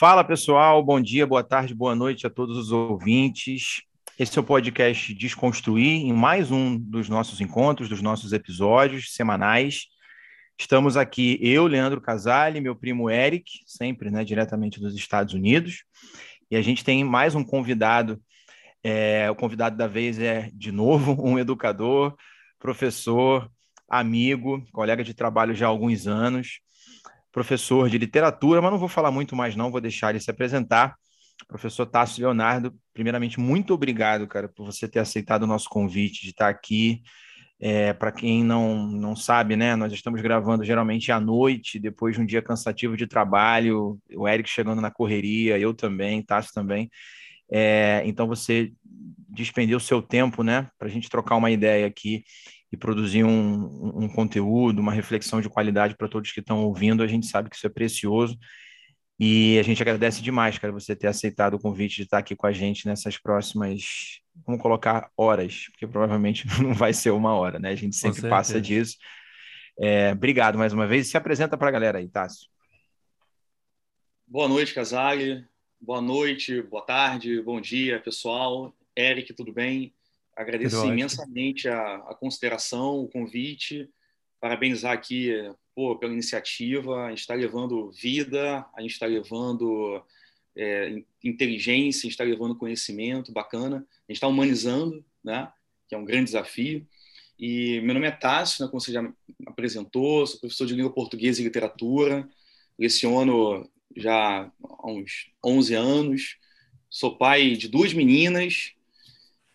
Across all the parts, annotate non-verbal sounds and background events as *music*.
Fala pessoal, bom dia, boa tarde, boa noite a todos os ouvintes. Esse é o podcast Desconstruir, em mais um dos nossos encontros, dos nossos episódios semanais. Estamos aqui, eu, Leandro Casale, meu primo Eric, sempre né, diretamente dos Estados Unidos, e a gente tem mais um convidado. É, o convidado da vez é, de novo, *laughs* um educador, professor, amigo, colega de trabalho já há alguns anos professor de literatura, mas não vou falar muito mais não, vou deixar ele se apresentar. Professor Tássio Leonardo, primeiramente, muito obrigado, cara, por você ter aceitado o nosso convite de estar aqui. É, Para quem não, não sabe, né, nós estamos gravando geralmente à noite, depois de um dia cansativo de trabalho, o Eric chegando na correria, eu também, Tássio também. É, então você despendeu o seu tempo, né, para a gente trocar uma ideia aqui e produzir um, um conteúdo, uma reflexão de qualidade para todos que estão ouvindo. A gente sabe que isso é precioso e a gente agradece demais, cara, você ter aceitado o convite de estar aqui com a gente nessas próximas, vamos colocar horas, porque provavelmente *laughs* não vai ser uma hora, né? A gente sempre passa disso. É, obrigado mais uma vez. Se apresenta para a galera aí, Tássio. Boa noite, Casale. Boa noite, boa tarde, bom dia, pessoal. Eric, tudo bem? Agradeço imensamente a, a, consideração, o convite, parabenizar aqui pô, pela iniciativa. A gente está levando vida, a gente está levando é, inteligência, a gente está levando conhecimento bacana, a gente está humanizando, né? que é um grande desafio. E meu nome é Tássio, né, como você já apresentou, sou professor de língua portuguesa e literatura, leciono já há uns 11 anos, sou pai de duas meninas,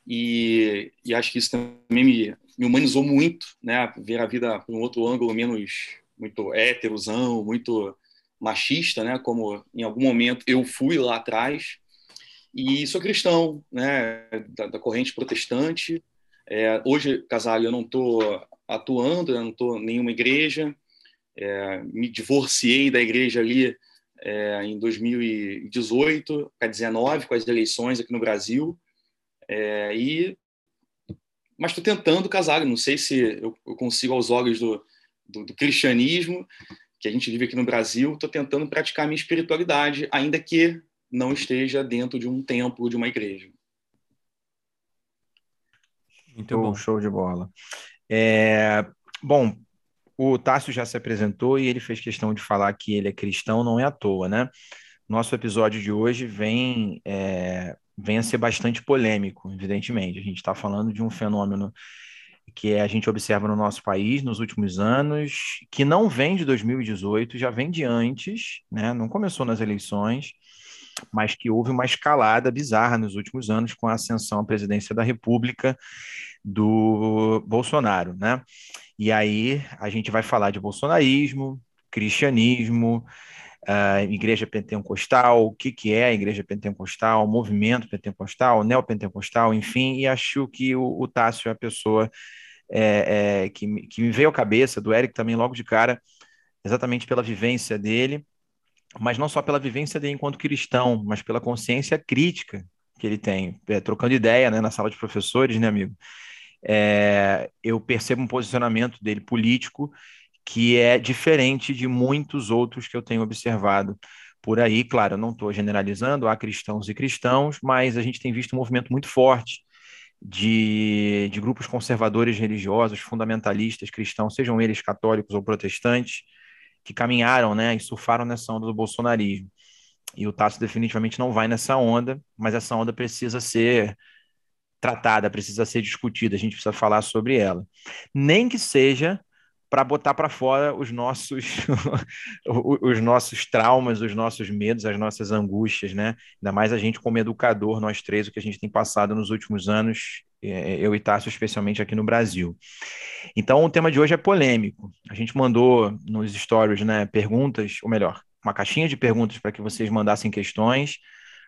e, e acho que isso também me, me, humanizou muito, né? Ver a vida por um outro ângulo menos muito héterozão, muito machista, né? Como em algum momento eu fui lá atrás. E sou cristão, né? Da, da corrente protestante. É, hoje, Casale, eu não estou atuando, eu não estou em nenhuma igreja. É, me divorciei da igreja ali é, em 2018 para 19 com as eleições aqui no Brasil é, e mas estou tentando casar. Não sei se eu, eu consigo aos olhos do, do, do, cristianismo que a gente vive aqui no Brasil. Estou tentando praticar minha espiritualidade, ainda que não esteja dentro de um templo, de uma igreja. Muito bom, show de bola. É, bom, o Tássio já se apresentou e ele fez questão de falar que ele é cristão, não é à toa, né? Nosso episódio de hoje vem é, vem a ser bastante polêmico, evidentemente. A gente está falando de um fenômeno que a gente observa no nosso país nos últimos anos, que não vem de 2018, já vem de antes, né? não começou nas eleições, mas que houve uma escalada bizarra nos últimos anos com a ascensão à presidência da República do Bolsonaro. Né? E aí a gente vai falar de bolsonarismo, cristianismo, uh, igreja pentecostal, o que, que é a igreja pentecostal, movimento pentecostal, neopentecostal, enfim, e acho que o, o Tássio é a pessoa é, é, que, que me veio à cabeça, do Eric também logo de cara, exatamente pela vivência dele, mas não só pela vivência dele enquanto cristão, mas pela consciência crítica que ele tem, é, trocando ideia né, na sala de professores, né, amigo? É, eu percebo um posicionamento dele político que é diferente de muitos outros que eu tenho observado por aí. Claro, eu não estou generalizando, há cristãos e cristãos, mas a gente tem visto um movimento muito forte de, de grupos conservadores religiosos, fundamentalistas cristãos, sejam eles católicos ou protestantes, que caminharam né, e surfaram nessa onda do bolsonarismo. E o Tasso definitivamente não vai nessa onda, mas essa onda precisa ser tratada, precisa ser discutida, a gente precisa falar sobre ela. Nem que seja para botar para fora os nossos *laughs* os nossos traumas, os nossos medos, as nossas angústias, né? Ainda mais a gente como educador, nós três, o que a gente tem passado nos últimos anos, é, eu e Tássio, especialmente aqui no Brasil. Então, o tema de hoje é polêmico. A gente mandou nos stories, né, perguntas, ou melhor, uma caixinha de perguntas para que vocês mandassem questões.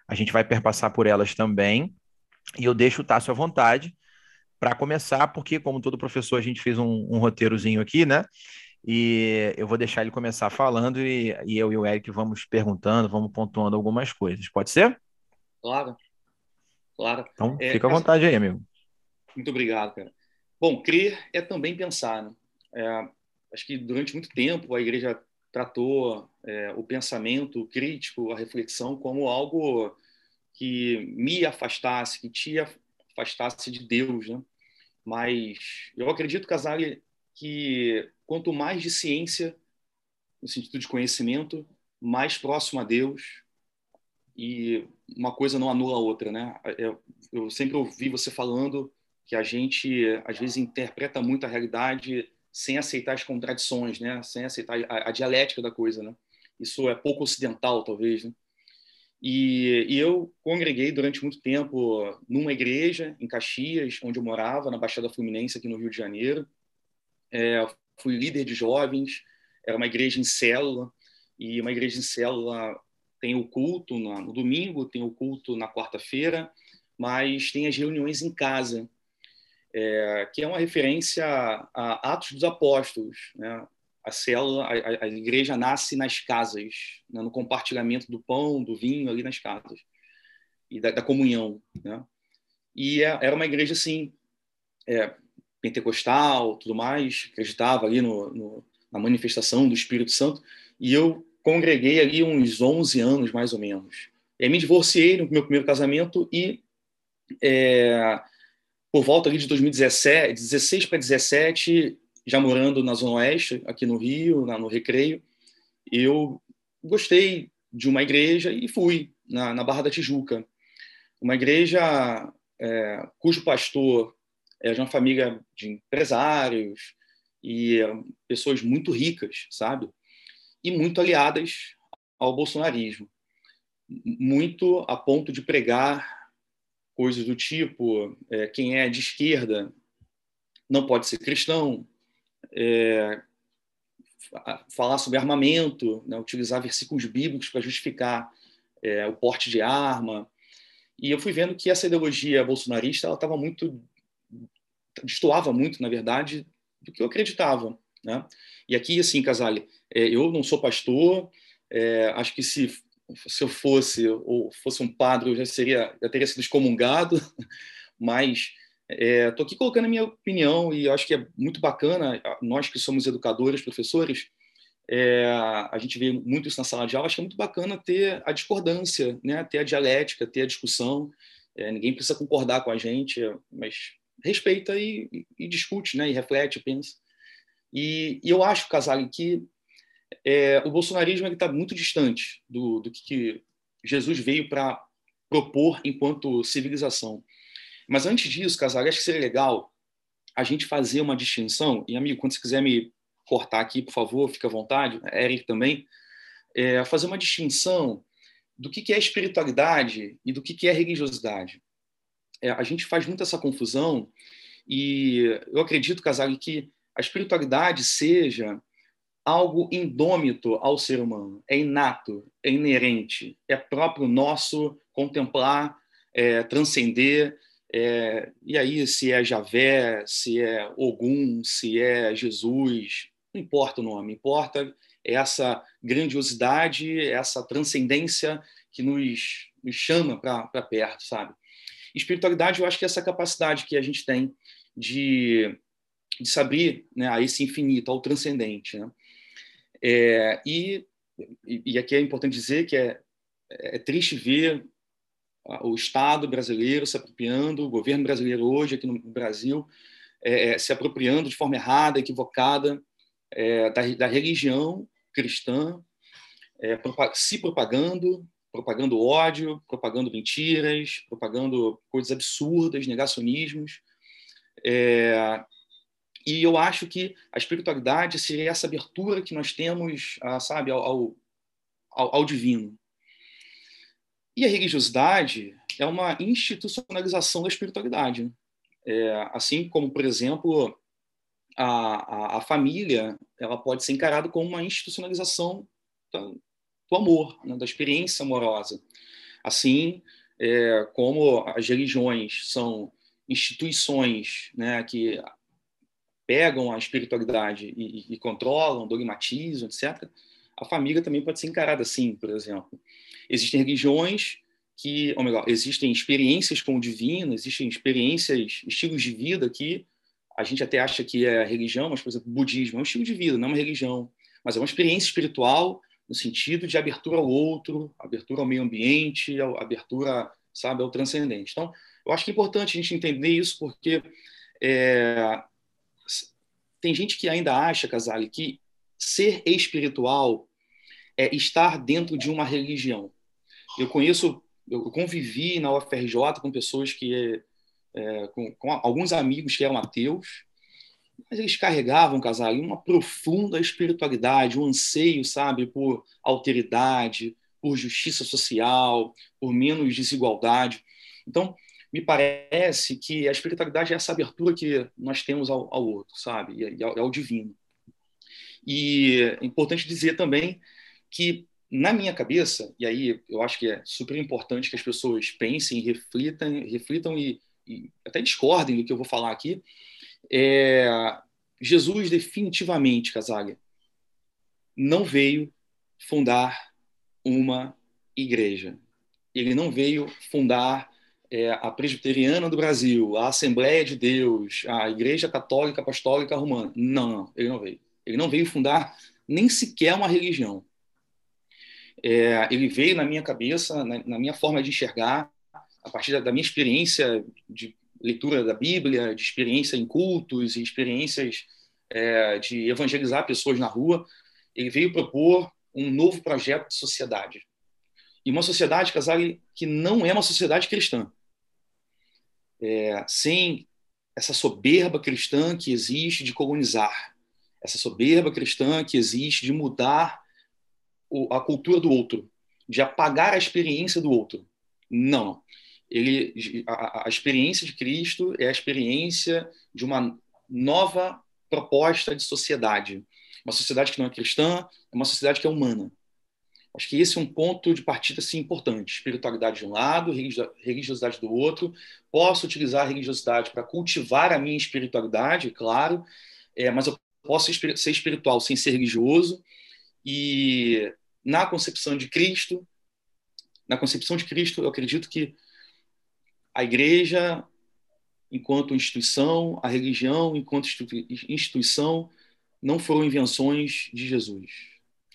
A gente vai perpassar por elas também. E eu deixo o Tássio à vontade para começar, porque, como todo professor, a gente fez um, um, roteirozinho aqui, né? E eu vou deixar ele começar falando e, e, eu e o Eric vamos perguntando, vamos pontuando algumas coisas. Pode ser? Claro. Claro. Então, é, fica à vontade aí, amigo. Muito obrigado, cara. Bom, crer é também pensar, né? É, acho que durante muito tempo a igreja tratou é, o pensamento crítico, a reflexão, como algo que me afastasse, que te afastasse de Deus, né? Mas eu acredito, Casale, que quanto mais de ciência, no sentido de conhecimento, mais próximo a Deus e uma coisa não anula a outra, né? Eu, eu sempre ouvi você falando que a gente às vezes interpreta muito a realidade sem aceitar as contradições, né? Sem aceitar a dialética da coisa, né? Isso é pouco ocidental, talvez, né? E, e, eu congreguei durante muito tempo numa igreja em Caxias, onde eu morava, na Baixada Fluminense, aqui no Rio de Janeiro. É, fui líder de jovens, era uma igreja em célula, e uma igreja em célula tem o culto no, domingo, tem o culto na quarta-feira, mas tem as reuniões em casa, é, que é uma referência a Atos dos Apóstolos, né? A célula, a, a igreja nasce nas casas, né? no compartilhamento do pão, do vinho ali nas casas e da, da comunhão, né? E é, era uma igreja assim, é, pentecostal, tudo mais, acreditava ali no, no, na manifestação do Espírito Santo, e eu congreguei ali uns 11 anos mais ou menos. E me divorciei no meu primeiro casamento e é, por volta ali de 2017, 16 para 17, já morando na Zona Oeste, aqui no Rio, no Recreio, eu gostei de uma igreja e fui na, na Barra da Tijuca. Uma igreja é, cujo pastor é de uma família de empresários e é, pessoas muito ricas, sabe? E muito aliadas ao bolsonarismo. Muito a ponto de pregar coisas do tipo: é, quem é de esquerda não pode ser cristão, é, falar sobre armamento, né, utilizar versículos bíblicos para justificar é, o porte de arma. E eu fui vendo que essa ideologia bolsonarista ela estava muito destoava muito, na verdade, do que eu acreditava. Né? E aqui, assim, Casale, é, eu não sou pastor, é, acho que se, se eu fosse ou fosse um padre, eu já seria, já teria sido excomungado, *laughs* mas Estou é, aqui colocando a minha opinião e acho que é muito bacana, nós que somos educadores, professores, é, a gente vê muito isso na sala de aula, acho que é muito bacana ter a discordância, né? ter a dialética, ter a discussão. É, ninguém precisa concordar com a gente, mas respeita e, e, discute, né? e reflete, pensa. E, e eu acho, Casale, que é, o bolsonarismo está muito distante do, do que Jesus veio para propor enquanto civilização. Mas antes disso, Casal, acho que seria legal a gente fazer uma distinção, e amigo, quando você quiser me cortar aqui, por favor, fica à vontade, Eric também, é, fazer uma distinção do que, é espiritualidade e do que, é religiosidade. É, a gente faz muito essa confusão e eu acredito, Casal, que a espiritualidade seja algo indômito ao ser humano, é inato, é inerente, é próprio nosso contemplar, é, transcender, é, e aí, se é Javé, se é Ogum, se é Jesus, não importa o nome, importa essa grandiosidade, essa transcendência que nos, nos chama para perto, sabe? Espiritualidade, eu acho que é essa capacidade que a gente tem de, de saber né, a esse infinito, ao transcendente. Né? É, e, e aqui é importante dizer que é, é triste ver o Estado brasileiro se apropriando, o governo brasileiro hoje aqui no Brasil é, é se apropriando de forma errada, equivocada é, da, da, religião cristã, é, se propagando, propagando ódio, propagando mentiras, propagando coisas absurdas, negacionismos. É, e eu acho que a espiritualidade seria essa abertura que nós temos, sabe, ao, ao, ao divino. E a religiosidade é uma institucionalização da espiritualidade. É, assim como, por exemplo, a, a, a, família ela pode ser encarada como uma institucionalização do, do amor, né, da experiência amorosa. Assim é, como as religiões são instituições né, que pegam a espiritualidade e, e, controlam, dogmatizam, etc., a família também pode ser encarada assim, por exemplo. Existem religiões que, ou melhor, existem experiências com o divino, existem experiências, estilos de vida que a gente até acha que é religião, mas, por exemplo, o budismo é um estilo de vida, não é uma religião, mas é uma experiência espiritual no sentido de abertura ao outro, abertura ao meio ambiente, abertura, sabe, ao transcendente. Então, eu acho que é importante a gente entender isso, porque é, tem gente que ainda acha, Casale, que ser espiritual é estar dentro de uma religião. Eu conheço, eu convivi na UFRJ com pessoas que, é, com, com, alguns amigos que eram ateus, mas eles carregavam, Casale, uma profunda espiritualidade, um anseio, sabe, por alteridade, por justiça social, por menos desigualdade. Então, me parece que a espiritualidade é essa abertura que nós temos ao, ao outro, sabe? E ao, ao, divino. E é importante dizer também que, na minha cabeça, e aí eu acho que é super importante que as pessoas pensem, reflitam, reflitam e, e até discordem do que eu vou falar aqui, é, Jesus definitivamente, Casaga, não veio fundar uma igreja. Ele não veio fundar é, a Presbiteriana do Brasil, a Assembleia de Deus, a Igreja Católica Apostólica Romana. Não, não, ele não veio. Ele não veio fundar nem sequer uma religião. É, ele veio na minha cabeça, na, na, minha forma de enxergar, a partir da, da, minha experiência de leitura da Bíblia, de experiência em cultos e experiências é, de evangelizar pessoas na rua. Ele veio propor um novo projeto de sociedade. E uma sociedade, Casale, que não é uma sociedade cristã é, sem essa soberba cristã que existe de colonizar, essa soberba cristã que existe de mudar a cultura do outro, de apagar a experiência do outro. Não. Ele, a, a experiência de Cristo é a experiência de uma nova proposta de sociedade. Uma sociedade que não é cristã, é uma sociedade que é humana. Acho que esse é um ponto de partida assim, importante. Espiritualidade de um lado, religiosidade do outro. Posso utilizar a religiosidade para cultivar a minha espiritualidade, claro, é, mas eu posso ser espiritual sem ser religioso. E na concepção de Cristo, na concepção de Cristo, eu acredito que a igreja, enquanto instituição, a religião, enquanto instituição, não foram invenções de Jesus.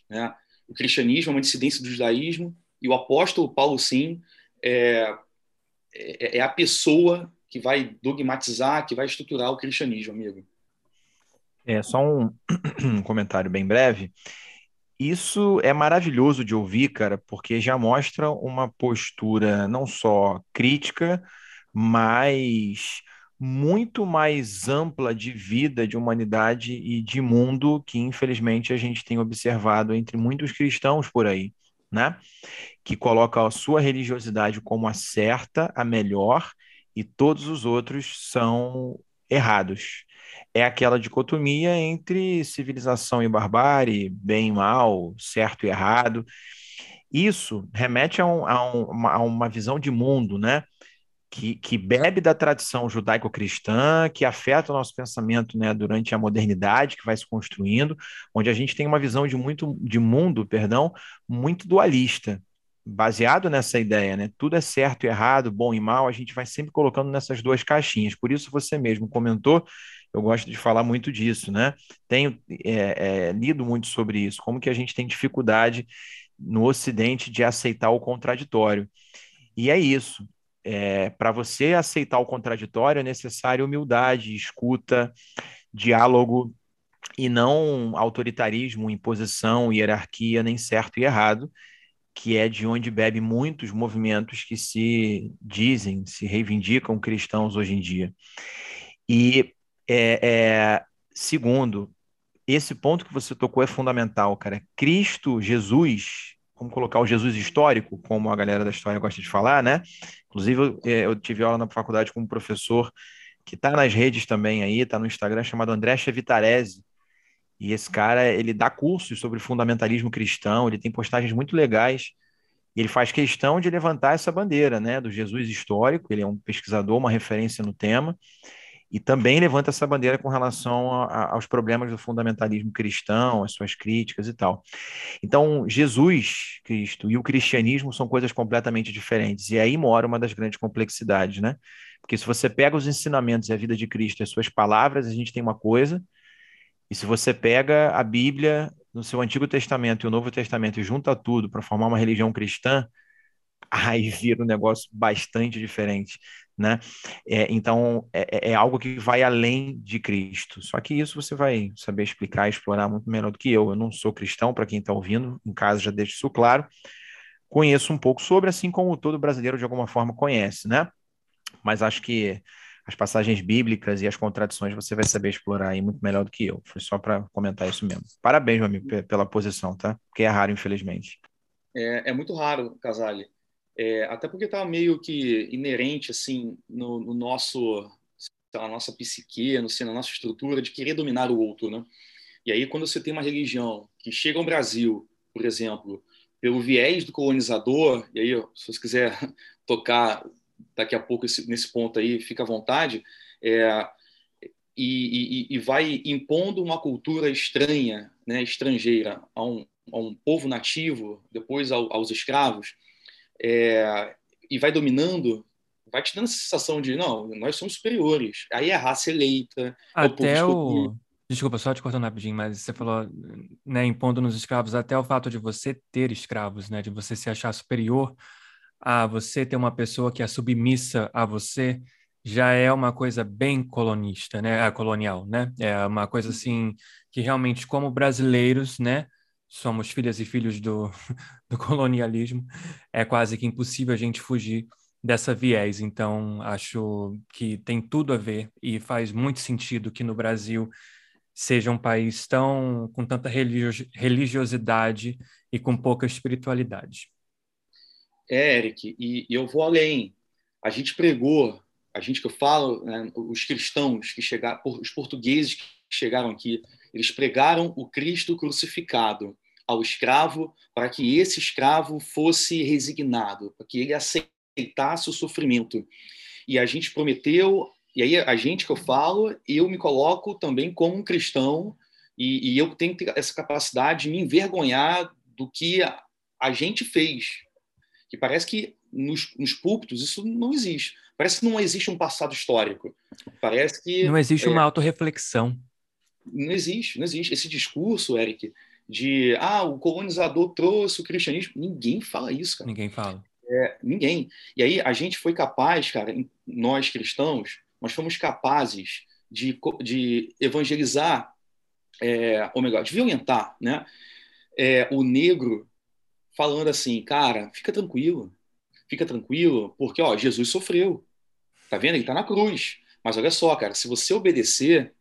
Né? o cristianismo é uma dissidência do judaísmo, e o apóstolo Paulo, sim, é, é, é a pessoa que vai dogmatizar, que vai estruturar o cristianismo, amigo. É, só um, um *clears throat* comentário bem breve. Isso é maravilhoso de ouvir, cara, porque já mostra uma postura não só crítica, mas muito mais ampla de vida, de humanidade e de mundo que, infelizmente, a gente tem observado entre muitos cristãos por aí, né? Que coloca a sua religiosidade como a certa, a melhor, e todos os outros são errados. É aquela dicotomia entre civilização e barbárie, bem e mal, certo e errado. Isso remete a, um, a, um, a uma visão de mundo, né? que, que bebe da tradição judaico-cristã, que afeta o nosso pensamento né, durante a modernidade que vai se construindo, onde a gente tem uma visão de, muito, de mundo perdão, muito dualista, baseado nessa ideia, né? Tudo é certo e errado, bom e mal, a gente vai sempre colocando nessas duas caixinhas. Por isso você mesmo comentou, eu gosto de falar muito disso, né? Tenho é, é, lido muito sobre isso, como que a gente tem dificuldade no Ocidente de aceitar o contraditório. E é isso é, para você aceitar o contraditório é necessário humildade, escuta, diálogo e não autoritarismo, imposição, hierarquia, nem certo e errado. que é de onde bebe muitos movimentos que se dizem, se reivindicam cristãos hoje em dia. E é, é, segundo, esse ponto que você tocou é fundamental, cara. Cristo, Jesus, vamos colocar o Jesus histórico, como a galera da história gosta de falar, né? Inclusive, eu, é, eu tive aula na faculdade com um professor que está nas redes também aí, está no Instagram, chamado André Chevitarese. E esse cara, ele dá cursos sobre fundamentalismo cristão, ele tem postagens muito legais, e ele faz questão de levantar essa bandeira, né, do Jesus histórico, ele é um pesquisador, uma referência no tema, e também levanta essa bandeira com relação a, a, aos problemas do fundamentalismo cristão, as suas críticas e tal. Então, Jesus Cristo e o cristianismo são coisas completamente diferentes, e aí mora uma das grandes complexidades, né? Porque se você pega os ensinamentos e a vida de Cristo as suas palavras, a gente tem uma coisa, e se você pega a Bíblia no seu Antigo Testamento e o Novo Testamento e junta tudo para formar uma religião cristã, *laughs* aí vira um negócio bastante diferente né? É, então é, é, é, algo que vai além de Cristo. Só que isso você vai saber explicar, explorar muito melhor do que eu. Eu não sou cristão, para quem está ouvindo, em casa já deixo isso claro. Conheço um pouco sobre, assim como todo brasileiro de alguma forma conhece, né? Mas acho que as passagens bíblicas e as contradições você vai saber explorar aí muito melhor do que eu. Foi só para comentar isso mesmo. Parabéns, meu amigo, pela posição, tá? Porque é raro, infelizmente. É, é muito raro, Casale. É, até porque está meio que inerente assim no, no nosso na nossa psique, no, na nossa estrutura de querer dominar o outro, né? E aí quando você tem uma religião que chega ao Brasil, por exemplo, pelo viés do colonizador, e aí se você quiser *laughs* tocar daqui a pouco esse, nesse ponto aí, fica à vontade, é, e, e, e, vai impondo uma cultura estranha, né, estrangeira a um, a um povo nativo, depois ao, aos escravos, é, e vai dominando, vai te dando a sensação de, não, nós somos superiores. Aí é a raça eleita. É até o. o... Desculpa, só te cortando rapidinho, mas você falou, né, impondo nos escravos, até o fato de você ter escravos, né, de você se achar superior a você ter uma pessoa que é submissa a você, já é uma coisa bem colonista, né, colonial, né? É uma coisa assim que realmente como brasileiros, né, somos filhas e filhos do, *laughs* do colonialismo, é quase que impossível a gente fugir dessa viés. Então, acho que tem tudo a ver e faz muito sentido que no Brasil seja um país tão com tanta religiosidade e com pouca espiritualidade. É, Eric, e, e eu vou além. A gente pregou, a gente que eu falo, né, os cristãos que chegaram, os portugueses que chegaram aqui, eles pregaram o Cristo crucificado ao escravo para que esse escravo fosse resignado, para que ele aceitasse o sofrimento. E a gente prometeu, e aí a gente que eu falo, eu me coloco também como um cristão e, e eu tenho essa capacidade de me envergonhar do que a, a gente fez. Que parece que nos, nos púlpitos isso não existe. Parece que não existe um passado histórico. Parece que. Não existe é, uma autorreflexão. Não existe, não existe. Esse discurso, Eric, de ah, o colonizador trouxe o cristianismo. Ninguém fala isso, cara. Ninguém fala. É, ninguém. E aí a gente foi capaz, cara, nós cristãos, nós fomos capazes de, de evangelizar, é, ou melhor, de violentar, né? É, o negro falando assim, cara, fica tranquilo, fica tranquilo, porque ó, Jesus sofreu, tá vendo? Ele tá na cruz. Mas olha só, cara, se você obedecer,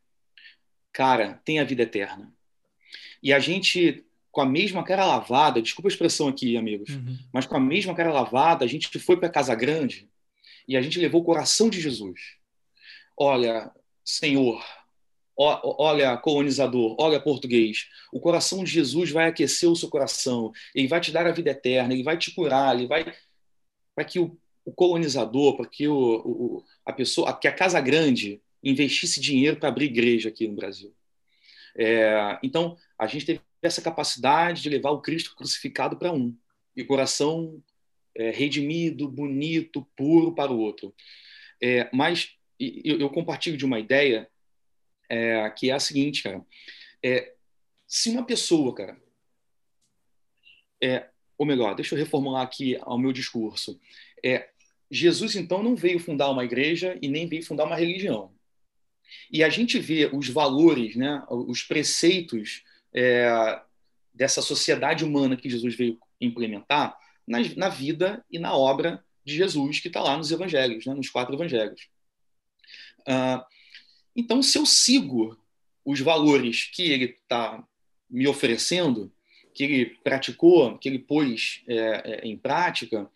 cara, tem a vida eterna. E a gente, com a mesma cara lavada, desculpa a expressão aqui, amigos, uhum. mas com a mesma cara lavada, a gente foi para Casa Grande e a gente levou o coração de Jesus. Olha, Senhor, olha, colonizador, olha, português, o coração de Jesus vai aquecer o seu coração, ele vai te dar a vida eterna, ele vai te curar, ele vai. Para que o, o, colonizador, para que o, o, a pessoa, que a Casa Grande investisse dinheiro para abrir igreja aqui no Brasil. É, então, a gente teve essa capacidade de levar o Cristo crucificado para um e o coração é, redimido, bonito, puro para o outro. É, mas eu, eu, compartilho de uma ideia é, que é a seguinte, cara. É, se uma pessoa, cara, é, ou melhor, deixa eu reformular aqui o meu discurso. É, Jesus, então, não veio fundar uma igreja e nem veio fundar uma religião. E a gente vê os valores, né, os preceitos é, dessa sociedade humana que Jesus veio implementar na, na vida e na obra de Jesus que está lá nos evangelhos, né, nos quatro evangelhos. Uh, então, se eu sigo os valores que ele está me oferecendo, que ele praticou, que ele pôs é, é, em prática,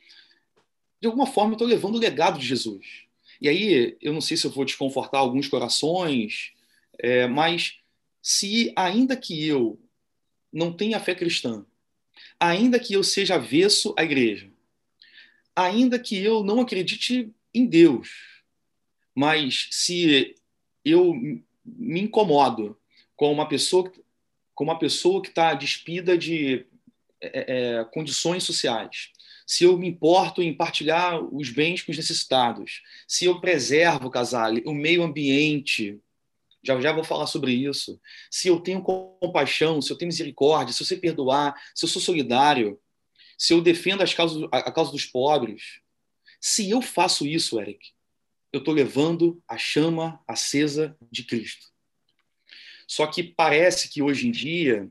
de alguma forma eu estou levando o legado de Jesus. E aí, eu não sei se eu vou desconfortar alguns corações, é, mas se ainda que eu não tenha fé cristã, ainda que eu seja avesso à igreja, ainda que eu não acredite em Deus, mas se eu me incomodo com uma pessoa com uma pessoa que está despida de é, é, condições sociais, se eu me importo em partilhar os bens com os necessitados, se eu preservo, casal, o meio ambiente, já já vou falar sobre isso. Se eu tenho compaixão, se eu tenho misericórdia, se eu sei perdoar, se eu sou solidário, se eu defendo as causas, a causa dos pobres, se eu faço isso, Eric, eu estou levando a chama acesa de Cristo. Só que parece que hoje em dia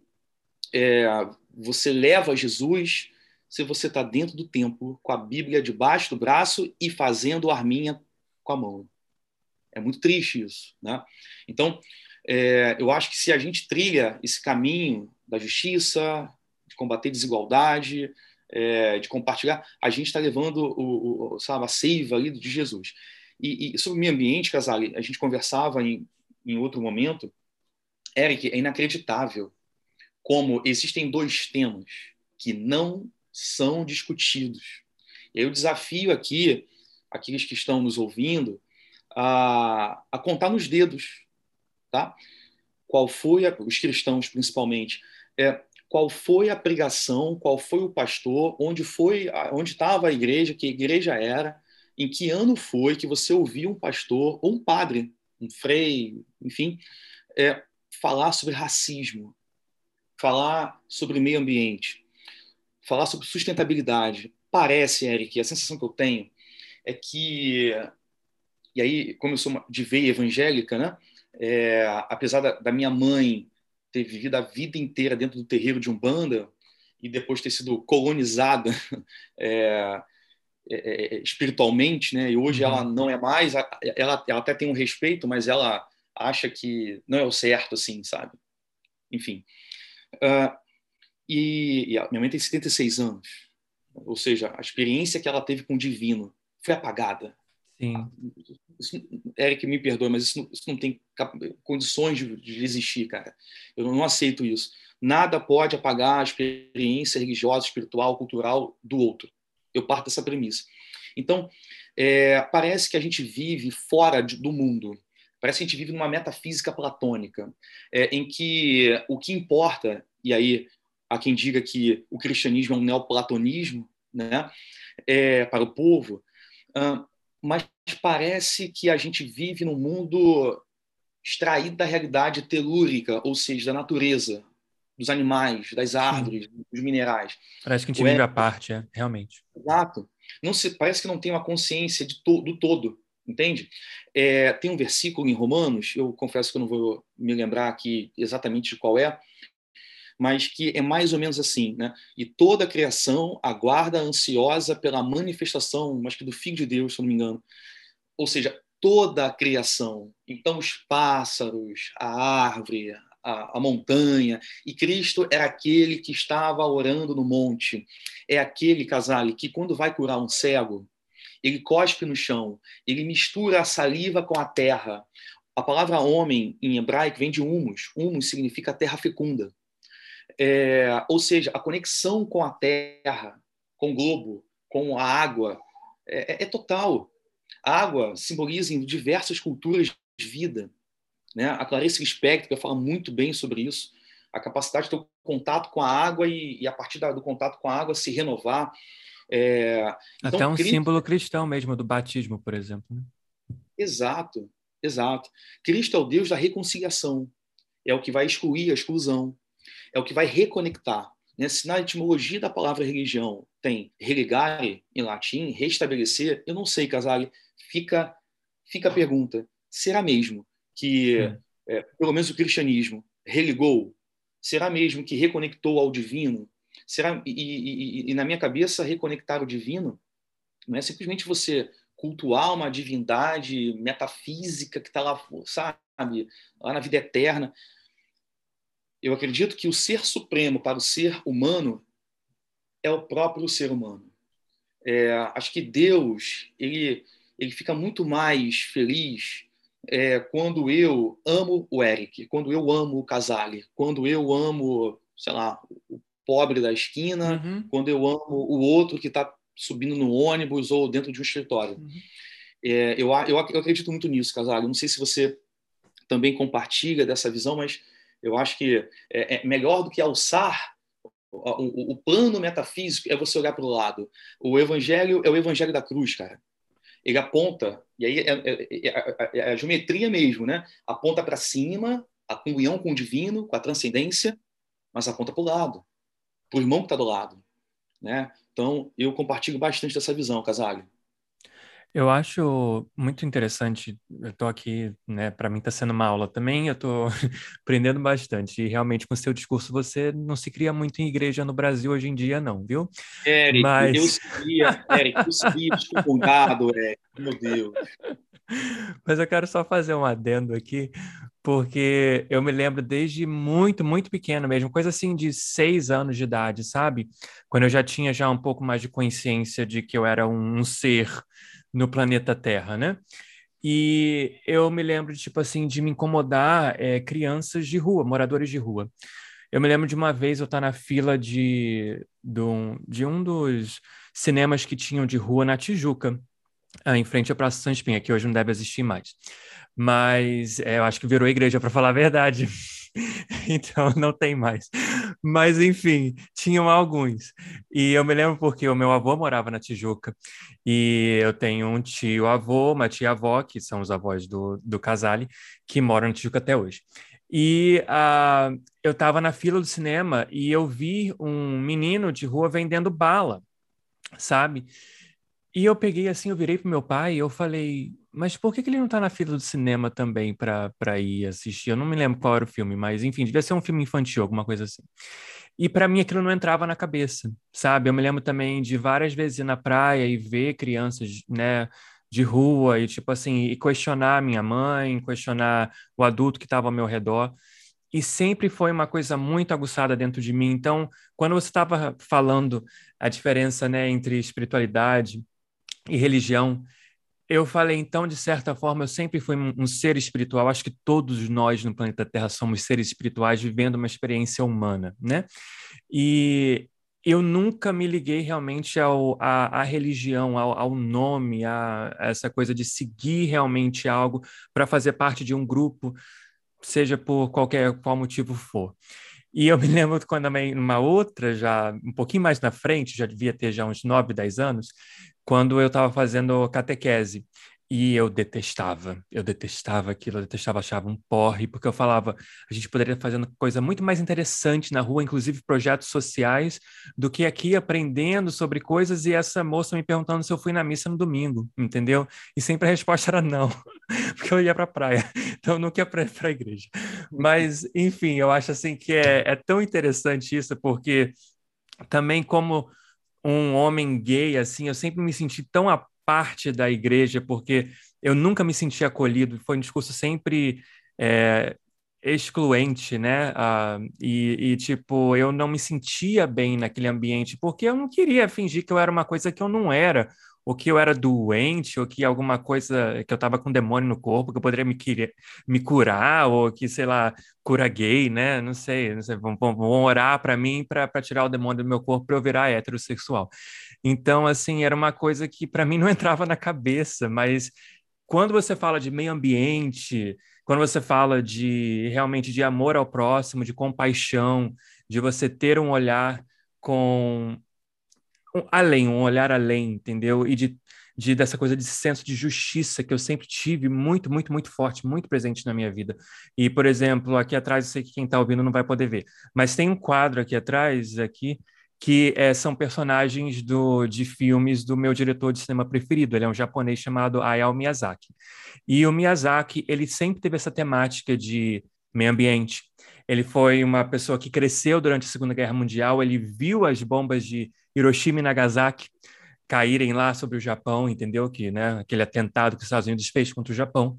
é, você leva Jesus se você está dentro do templo com a Bíblia debaixo do braço e fazendo arminha com a mão. É muito triste isso, né? Então, é, eu acho que se a gente trilha esse caminho da justiça, de combater desigualdade, é, de compartilhar, a gente está levando o, o, sabe, a seiva ali de Jesus. E, e sobre o meio ambiente, Casale, a gente conversava em, em outro momento, Eric, é inacreditável como existem dois temas que não são discutidos. Eu desafio aqui aqueles que estão nos ouvindo a, a contar nos dedos, tá? Qual foi a, os cristãos principalmente? É, qual foi a pregação? Qual foi o pastor? Onde foi? Onde estava a igreja? Que igreja era? Em que ano foi que você ouviu um pastor ou um padre, um frei, enfim, é, falar sobre racismo, falar sobre meio ambiente, falar sobre sustentabilidade. Parece, Eric, a sensação que eu tenho é que, e aí, como eu sou de veia evangélica, né? É, apesar da, da, minha mãe ter vivido a vida inteira dentro do terreiro de Umbanda e depois ter sido colonizada *laughs* é, é, é, espiritualmente, né? E hoje uhum. ela não é mais, ela, ela até tem um respeito, mas ela acha que não é o certo, assim, sabe? Enfim. Uh, e, e a minha mãe tem 76 anos. Ou seja, a experiência que ela teve com o divino foi apagada. Sim. Isso, Eric, me perdoe, mas isso não, isso não tem condições de, de, existir, cara. Eu não aceito isso. Nada pode apagar a experiência religiosa, espiritual, cultural do outro. Eu parto dessa premissa. Então, é, parece que a gente vive fora de, do mundo. Parece que a gente vive numa metafísica platônica, é, em que o que importa, e aí há quem diga que o cristianismo é um neoplatonismo né, é, para o povo, mas parece que a gente vive num mundo extraído da realidade telúrica, ou seja, da natureza, dos animais, das árvores, Sim. dos minerais. Parece que a gente vive à parte, é, realmente. Exato. Não se, parece que não tem uma consciência de to, do todo, entende? É, tem um versículo em Romanos, eu confesso que eu não vou me lembrar aqui exatamente de qual é, mas que é mais ou menos assim, né? E toda a criação aguarda ansiosa pela manifestação, mas que do Filho de Deus, se não me engano. Ou seja, toda a criação. Então, os pássaros, a árvore, a, a, montanha, e Cristo era aquele que estava orando no monte. É aquele, Casale, que quando vai curar um cego, ele cospe no chão, ele mistura a saliva com a terra. A palavra homem em hebraico vem de humus. Humus significa terra fecunda. É, ou seja, a conexão com a Terra, com o globo, com a água, é, é, é total. A água simboliza em diversas culturas de vida. Né? A Clarice Lispector fala muito bem sobre isso. A capacidade de ter contato com a água e, e a partir do contato com a água, se renovar. É... Então, Até um Cristo... símbolo cristão mesmo, do batismo, por exemplo. Né? Exato, exato. Cristo é o Deus da reconciliação. É o que vai excluir a exclusão é o que vai reconectar. Né? Se na etimologia da palavra religião tem religare em latim, restabelecer, eu não sei, Casale, fica, fica a pergunta: será mesmo que, é, pelo menos o cristianismo, religou? Será mesmo que reconectou ao divino? Será e, e, e, na minha cabeça reconectar o divino não é simplesmente você cultuar uma divindade metafísica que está lá, sabe, lá na vida eterna. Eu acredito que o ser supremo para o ser humano é o próprio ser humano. É, acho que Deus ele ele fica muito mais feliz é, quando eu amo o Eric, quando eu amo o Casale, quando eu amo, sei lá, o pobre da esquina, uhum. quando eu amo o outro que está subindo no ônibus ou dentro de um escritório. Uhum. É, eu, eu, eu, acredito muito nisso, Casale. Não sei se você também compartilha dessa visão, mas eu acho que é, é melhor do que alçar o, o, o plano metafísico é você olhar para o lado. O evangelho é o evangelho da cruz, cara ele aponta, e aí é, é, é, é a geometria mesmo, né? Aponta para cima, a comunhão com o divino, com a transcendência, mas aponta para o lado, para o irmão que está do lado. Né? Então, eu compartilho bastante dessa visão, Casaglio. Eu acho muito interessante, eu estou aqui, né, para mim está sendo uma aula também, eu estou *laughs* aprendendo bastante, e realmente com o seu discurso você não se cria muito em igreja no Brasil hoje em dia não, viu? Eric, Mas... eu sabia, Eric, eu sabia, contado, Eric, meu Deus. *laughs* Mas eu quero só fazer um adendo aqui, porque eu me lembro desde muito, muito pequeno mesmo, coisa assim de seis anos de idade, sabe? Quando eu já tinha já um pouco mais de consciência de que eu era um, um ser no planeta Terra, né? E eu me lembro, tipo assim, de me incomodar é, crianças de rua, moradores de rua. Eu me lembro de uma vez eu estar na fila de, de, um, de um dos cinemas que tinham de rua na Tijuca, ah, em frente à Praça São Espinha, que hoje não deve existir mais. Mas é, eu acho que virou igreja, para falar a verdade. *laughs* então não tem mais. Mas enfim, tinham alguns. E eu me lembro porque o meu avô morava na Tijuca. E eu tenho um tio avô, uma tia avó, que são os avós do, do Casale, que moram na Tijuca até hoje. E uh, eu estava na fila do cinema e eu vi um menino de rua vendendo bala, sabe? E eu peguei assim, eu virei pro meu pai e eu falei, mas por que, que ele não tá na fila do cinema também para ir assistir? Eu não me lembro qual era o filme, mas enfim, devia ser um filme infantil, alguma coisa assim. E para mim aquilo não entrava na cabeça, sabe? Eu me lembro também de várias vezes ir na praia e ver crianças, né, de rua e tipo assim, e questionar minha mãe, questionar o adulto que estava ao meu redor. E sempre foi uma coisa muito aguçada dentro de mim. Então, quando você estava falando a diferença, né, entre espiritualidade e religião. Eu falei, então, de certa forma, eu sempre fui um, ser espiritual. Acho que todos nós no planeta Terra somos seres espirituais vivendo uma experiência humana, né? E eu nunca me liguei realmente ao, à, à religião, ao, ao nome, a, a, essa coisa de seguir realmente algo para fazer parte de um grupo, seja por qualquer qual motivo for. E eu me *laughs* lembro quando numa outra, já um pouquinho mais na frente, já devia ter já uns 9, 10 anos, quando eu estava fazendo catequese. E eu detestava, eu detestava aquilo, eu detestava, achava um porre, porque eu falava, a gente poderia fazer uma coisa muito mais interessante na rua, inclusive projetos sociais, do que aqui aprendendo sobre coisas e essa moça me perguntando se eu fui na missa no domingo, entendeu? E sempre a resposta era não, *laughs* porque eu ia para a praia, *laughs* então eu nunca ia para a igreja. Mas, enfim, eu acho assim que é, é tão interessante isso, porque também como um homem gay, assim, eu sempre me senti tão à parte da igreja, porque eu nunca me senti acolhido, foi um discurso sempre é, excluente, né? Ah, e, e, tipo, eu não me sentia bem naquele ambiente, porque eu não queria fingir que eu era uma coisa que eu não era, ou que eu era doente, ou que alguma coisa, que eu estava com demônio no corpo, que eu poderia me, me curar, ou que, sei lá, cura gay, né? Não sei, não sei vão, vão orar para mim para tirar o demônio do meu corpo para eu virar heterossexual. Então, assim, era uma coisa que para mim não *laughs* entrava na cabeça, mas quando você fala de meio ambiente, quando você fala de realmente de amor ao próximo, de compaixão, de você ter um olhar com um, além, um olhar além, entendeu? E de, de dessa coisa de senso de justiça que eu sempre tive muito, muito, muito forte, muito presente na minha vida. E, por exemplo, aqui atrás, eu sei que quem está ouvindo não vai poder ver, mas tem um quadro aqui atrás, aqui, que é, são personagens do, de filmes do meu diretor de cinema preferido. Ele é um japonês chamado Hayao Miyazaki. E o Miyazaki, ele sempre teve essa temática de meio ambiente. Ele foi uma pessoa que cresceu durante a Segunda Guerra Mundial, ele viu as bombas de Hiroshima e Nagasaki caírem lá sobre o Japão, entendeu? Que, né, aquele atentado que os Estados Unidos fez contra o Japão.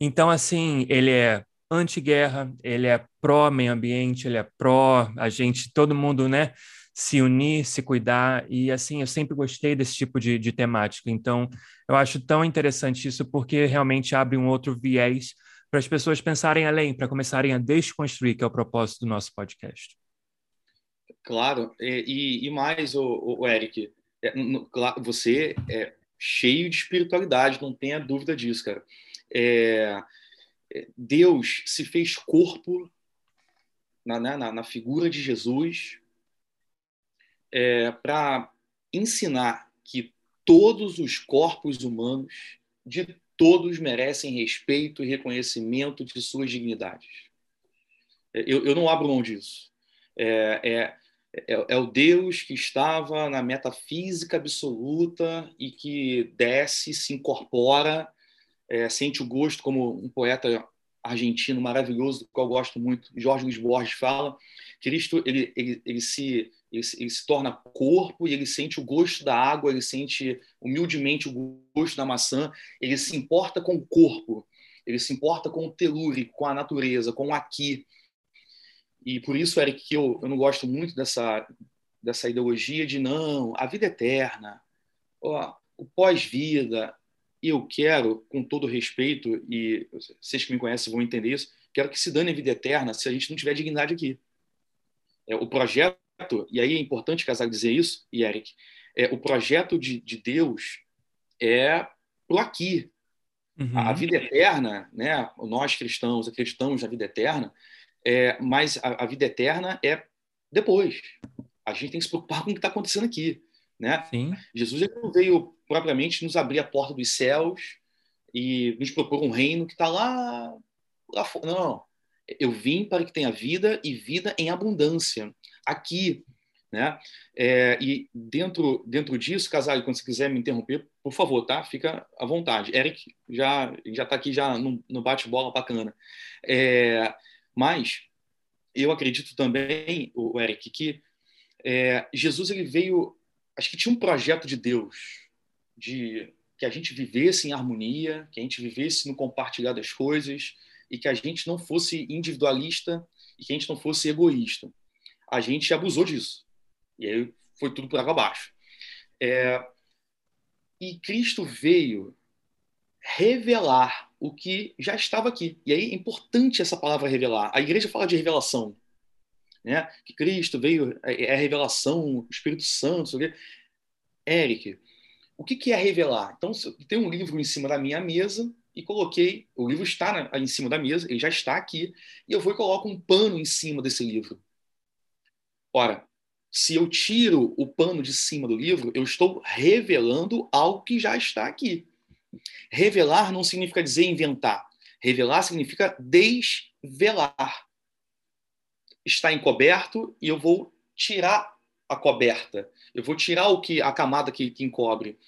Então, assim, ele é anti-guerra, ele é pró-meio ambiente, ele é pró a gente, todo mundo, né, se unir, se cuidar, e assim, eu sempre gostei desse tipo de, de temática, então eu acho tão interessante isso, porque realmente abre um outro viés para as pessoas pensarem além, para começarem a desconstruir, que é o propósito do nosso podcast. Claro, e, e mais, o, o Eric, é, você é cheio de espiritualidade, não tenha dúvida disso, cara. É, é Deus se fez corpo na, né, na, na figura de Jesus é, para ensinar que todos os corpos humanos de todos merecem respeito e reconhecimento de suas dignidades. Eu, eu não abro mão disso. É, é, é, é, o Deus que estava na metafísica absoluta e que desce, se incorpora, é, sente o gosto, como um poeta argentino maravilhoso, do qual eu gosto muito, Jorge Luiz Borges fala, Cristo ele, ele, ele se ele, ele, se torna corpo e ele sente o gosto da água, ele sente humildemente o gosto da maçã, ele se importa com o corpo, ele se importa com o telúrico, com a natureza, com o aqui. E por isso, Eric, que eu, eu não gosto muito dessa, dessa ideologia de não, a vida é eterna, ó, o pós-vida, eu quero, com todo respeito, e vocês que me conhecem vão entender isso, quero que se dane a vida eterna se a gente não tiver dignidade aqui. É, o projeto e aí é importante casar dizer isso, e Eric, é, o projeto de, de Deus é pro aqui. Uhum. A, a, vida eterna, né? Nós cristãos acreditamos na vida eterna, é, mas a, a, vida eterna é depois. A gente tem que se preocupar com o que está acontecendo aqui, né? Sim. Jesus não veio propriamente nos abrir a porta dos céus e nos propor um reino que está lá, lá fora. Não, eu vim para que tenha vida e vida em abundância aqui. Né? É, e dentro, dentro disso, Casale, quando você quiser me interromper, por favor, tá? Fica à vontade. Eric já já está aqui já no, no bate-bola bacana. É, mas eu acredito também, o Eric, que é, Jesus ele veio, acho que tinha um projeto de Deus de que a gente vivesse em harmonia, que a gente vivesse no compartilhar das coisas e que a gente não fosse individualista e que a gente não fosse egoísta a gente abusou disso. E aí foi tudo por água abaixo. É, e Cristo veio revelar o que já estava aqui. E aí é importante essa palavra revelar. A igreja fala de revelação. Né? Que Cristo veio, é, é a revelação, o Espírito Santo. Sabe? Eric, o que, é revelar? Então, tem um livro em cima da minha mesa e coloquei, o livro está em cima da mesa, ele já está aqui, e eu vou e coloco um pano em cima desse livro. Ora, se eu tiro o pano de cima do livro, eu estou revelando algo que já está aqui. Revelar não significa dizer inventar. Revelar significa desvelar. Está encoberto e eu vou tirar a coberta. Eu vou tirar o que a camada que, que encobre.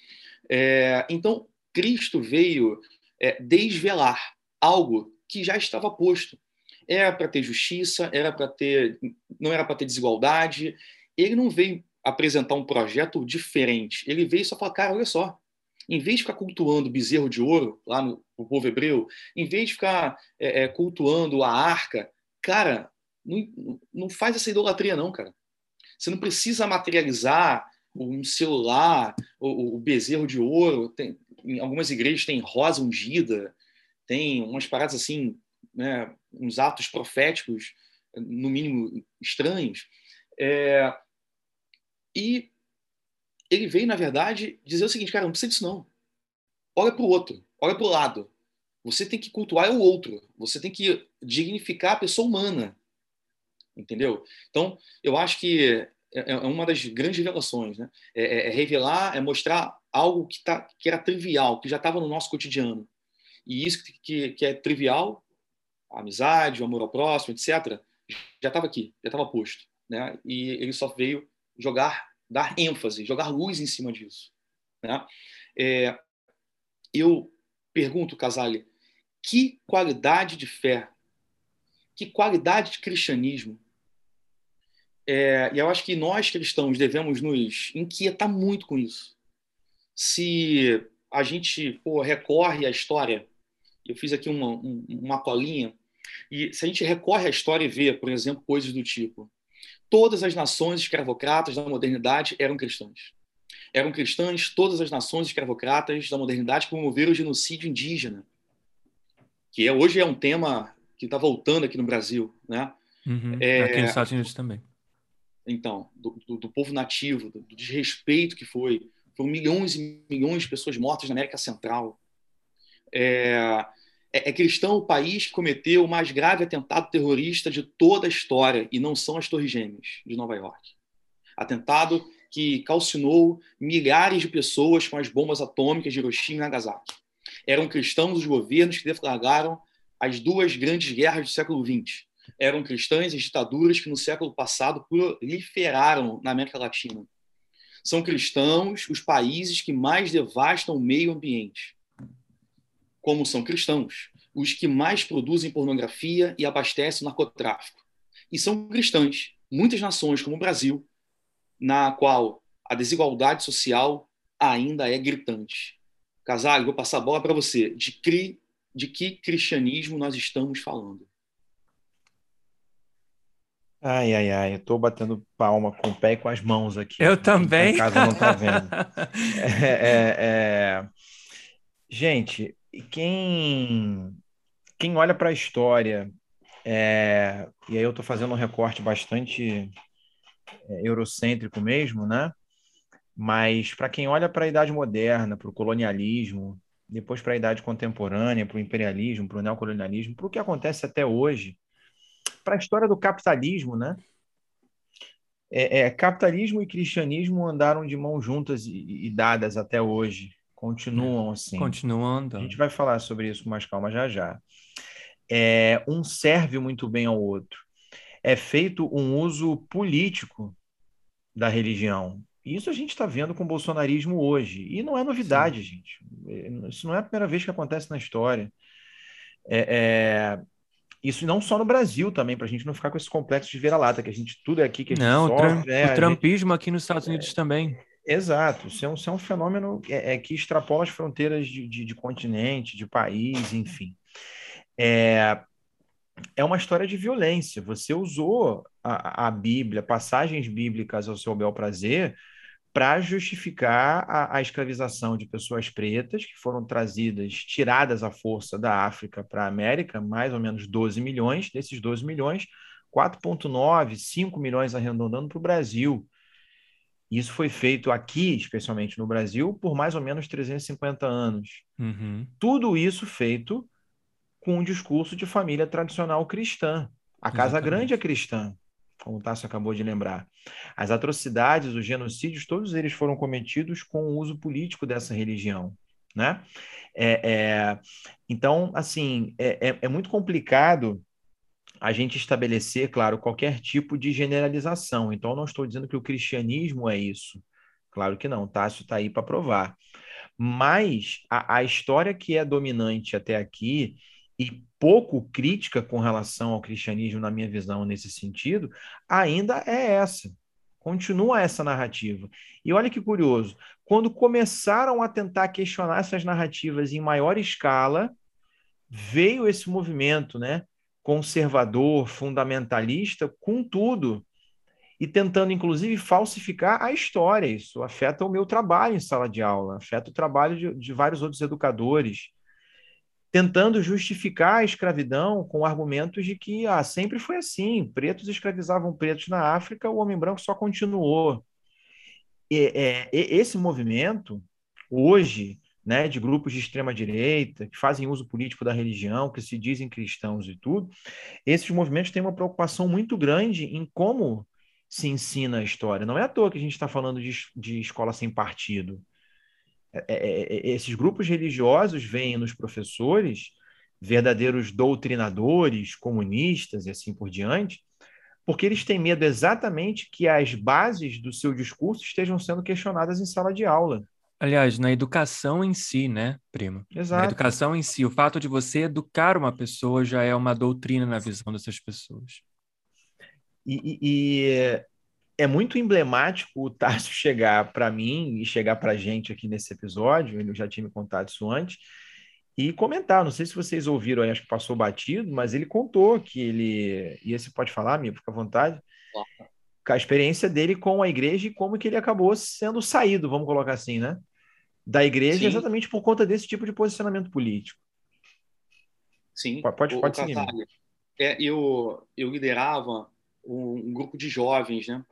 É, então, Cristo veio é, desvelar algo que já estava posto. Era para ter justiça, era para ter, não era para ter desigualdade. Ele não veio apresentar um projeto diferente. Ele veio só falar, cara, olha só, em vez de ficar cultuando o bezerro de ouro lá no, no povo hebreu, em vez de ficar é, é, cultuando a arca, cara, não, não faz essa idolatria não, cara. Você não precisa materializar um celular, o, o bezerro de ouro. Tem, em algumas igrejas tem rosa ungida, tem umas paradas assim né, uns atos proféticos, no mínimo estranhos. É, e ele veio, na verdade, dizer o seguinte, cara, não precisa disso não. Olha para o outro, olha para o lado. Você tem que cultuar o outro, você tem que dignificar a pessoa humana. Entendeu? Então, eu acho que é, é uma das grandes revelações. Né? É, é, é revelar, é mostrar algo que, tá, que era trivial, que já estava no nosso cotidiano. E isso que, que é trivial a amizade, o amor ao próximo, etc., já estava aqui, já estava posto. Né? E ele só veio jogar, dar ênfase, jogar luz em cima disso. Né? É, eu pergunto, Casale, que qualidade de fé que qualidade de cristianismo. É, e eu acho que nós cristãos devemos nos inquietar muito com isso. Se a gente pô, recorre à história, eu fiz aqui uma, uma colinha, e se a gente recorre à história e vê, por exemplo, coisas do tipo: todas as nações escravocratas da modernidade eram cristãs. Eram cristãs, todas as nações escravocratas da modernidade promoveram o genocídio indígena, que é, hoje é um tema que está voltando aqui no Brasil, né? Uhum, é, aqui nos Estados Unidos também. Então, do, do, do povo nativo, do, do, desrespeito que foi. Foram milhões e milhões de pessoas mortas na América Central. É, é, é cristão o país que cometeu o mais grave atentado terrorista de toda a história, e não são as Torres Gêmeas de Nova York. Atentado que calcinou milhares de pessoas com as bombas atômicas de Hiroshima e Nagasaki. Eram cristãos os governos que deflagraram as duas grandes guerras do século XX. Eram cristãs as ditaduras que no século passado proliferaram na América Latina. São cristãos os países que mais devastam o meio ambiente. Como são cristãos os que mais produzem pornografia e abastecem o narcotráfico. E são cristãs muitas nações, como o Brasil, na qual a desigualdade social ainda é gritante. Casalho, vou passar a bola para você. De, cri, de que cristianismo nós estamos falando? Ai, ai, ai, eu tô batendo palma com o pé e com as mãos aqui. Eu também. Em casa não tá vendo. *laughs* é, é, é... Gente, quem, quem olha para a história, é... e aí eu tô fazendo um recorte bastante é, eurocêntrico mesmo, né? Mas para quem olha para a Idade Moderna, para o colonialismo, depois para a Idade Contemporânea, para o imperialismo, para o neocolonialismo, para o que acontece até hoje, para a história do capitalismo, né? É, é, capitalismo e cristianismo andaram de mãos juntas e, e, dadas até hoje, continuam assim. Continuando. A gente vai falar sobre isso com mais calma já já. É, um serve muito bem ao outro. É feito um uso político da religião. Isso a gente está vendo com o bolsonarismo hoje. E não é novidade, Sim. gente. É, isso não é a primeira vez que acontece na história. É, é, isso não só no Brasil também, para a gente não ficar com esse complexo de vira-lata, que a gente tudo é aqui que a gente Não, sofre, é, o trumpismo gente... aqui nos Estados Unidos também. Exato, isso é um, isso é um fenômeno é, é, que extrapola as fronteiras de, de, de continente, de país, enfim. É, é uma história de violência. Você usou a, a Bíblia, passagens bíblicas ao seu bel prazer, para justificar a, a, escravização de pessoas pretas que foram trazidas, tiradas à força da África para a América, mais ou menos 12 milhões. Desses 12 milhões, 4,9, 5 milhões arredondando para o Brasil. Isso foi feito aqui, especialmente no Brasil, por mais ou menos 350 anos. Uhum. Tudo isso feito com um discurso de família tradicional cristã. A Casa Exatamente. Grande é cristã como o Tássio acabou de lembrar. As atrocidades, os genocídios, todos eles foram cometidos com o uso político dessa religião. Né? É, é, então, assim, é, é, é muito complicado a gente estabelecer, claro, qualquer tipo de generalização. Então, não estou dizendo que o cristianismo é isso. Claro que não, Tássio está aí para provar. Mas a, a história que é dominante até aqui e pouco crítica com relação ao cristianismo, na minha visão, nesse sentido, ainda é essa. Continua essa narrativa. E olha que curioso, quando começaram a tentar questionar essas narrativas em maior escala, veio esse movimento, né, conservador, fundamentalista, com tudo, e tentando inclusive falsificar a história. Isso afeta o meu trabalho em sala de aula, afeta o trabalho de, de vários outros educadores tentando justificar a escravidão com argumentos de que ah, sempre foi assim, pretos escravizavam pretos na África, o homem branco só continuou. E, é, esse movimento, hoje, né, de grupos de extrema direita, que fazem uso político da religião, que se dizem cristãos e tudo, esses movimentos têm uma preocupação muito grande em como se ensina a história. Não é à toa que a gente está falando de, de escola sem partido. É, é, é, esses grupos religiosos veem nos professores verdadeiros doutrinadores, comunistas e assim por diante, porque eles têm medo exatamente que as bases do seu discurso estejam sendo questionadas em sala de aula. Aliás, na educação em si, né, primo? Exato. Na educação em si, o fato de você educar uma pessoa já é uma doutrina na visão dessas pessoas. E, e, e é muito emblemático o Tarso *laughs* chegar para mim e chegar para a gente aqui nesse episódio, ele já tinha me contado isso antes, e comentar. Não sei se vocês ouviram, acho que passou batido, mas ele contou que ele. E você pode falar, amigo, fica à vontade. A experiência dele com a igreja e como que ele acabou sendo saído, vamos colocar assim, né? Da igreja, Sim. exatamente por conta desse tipo de posicionamento político. Sim. Pode, pode, pode seguir. É, eu, eu liderava um, um, grupo de jovens, né?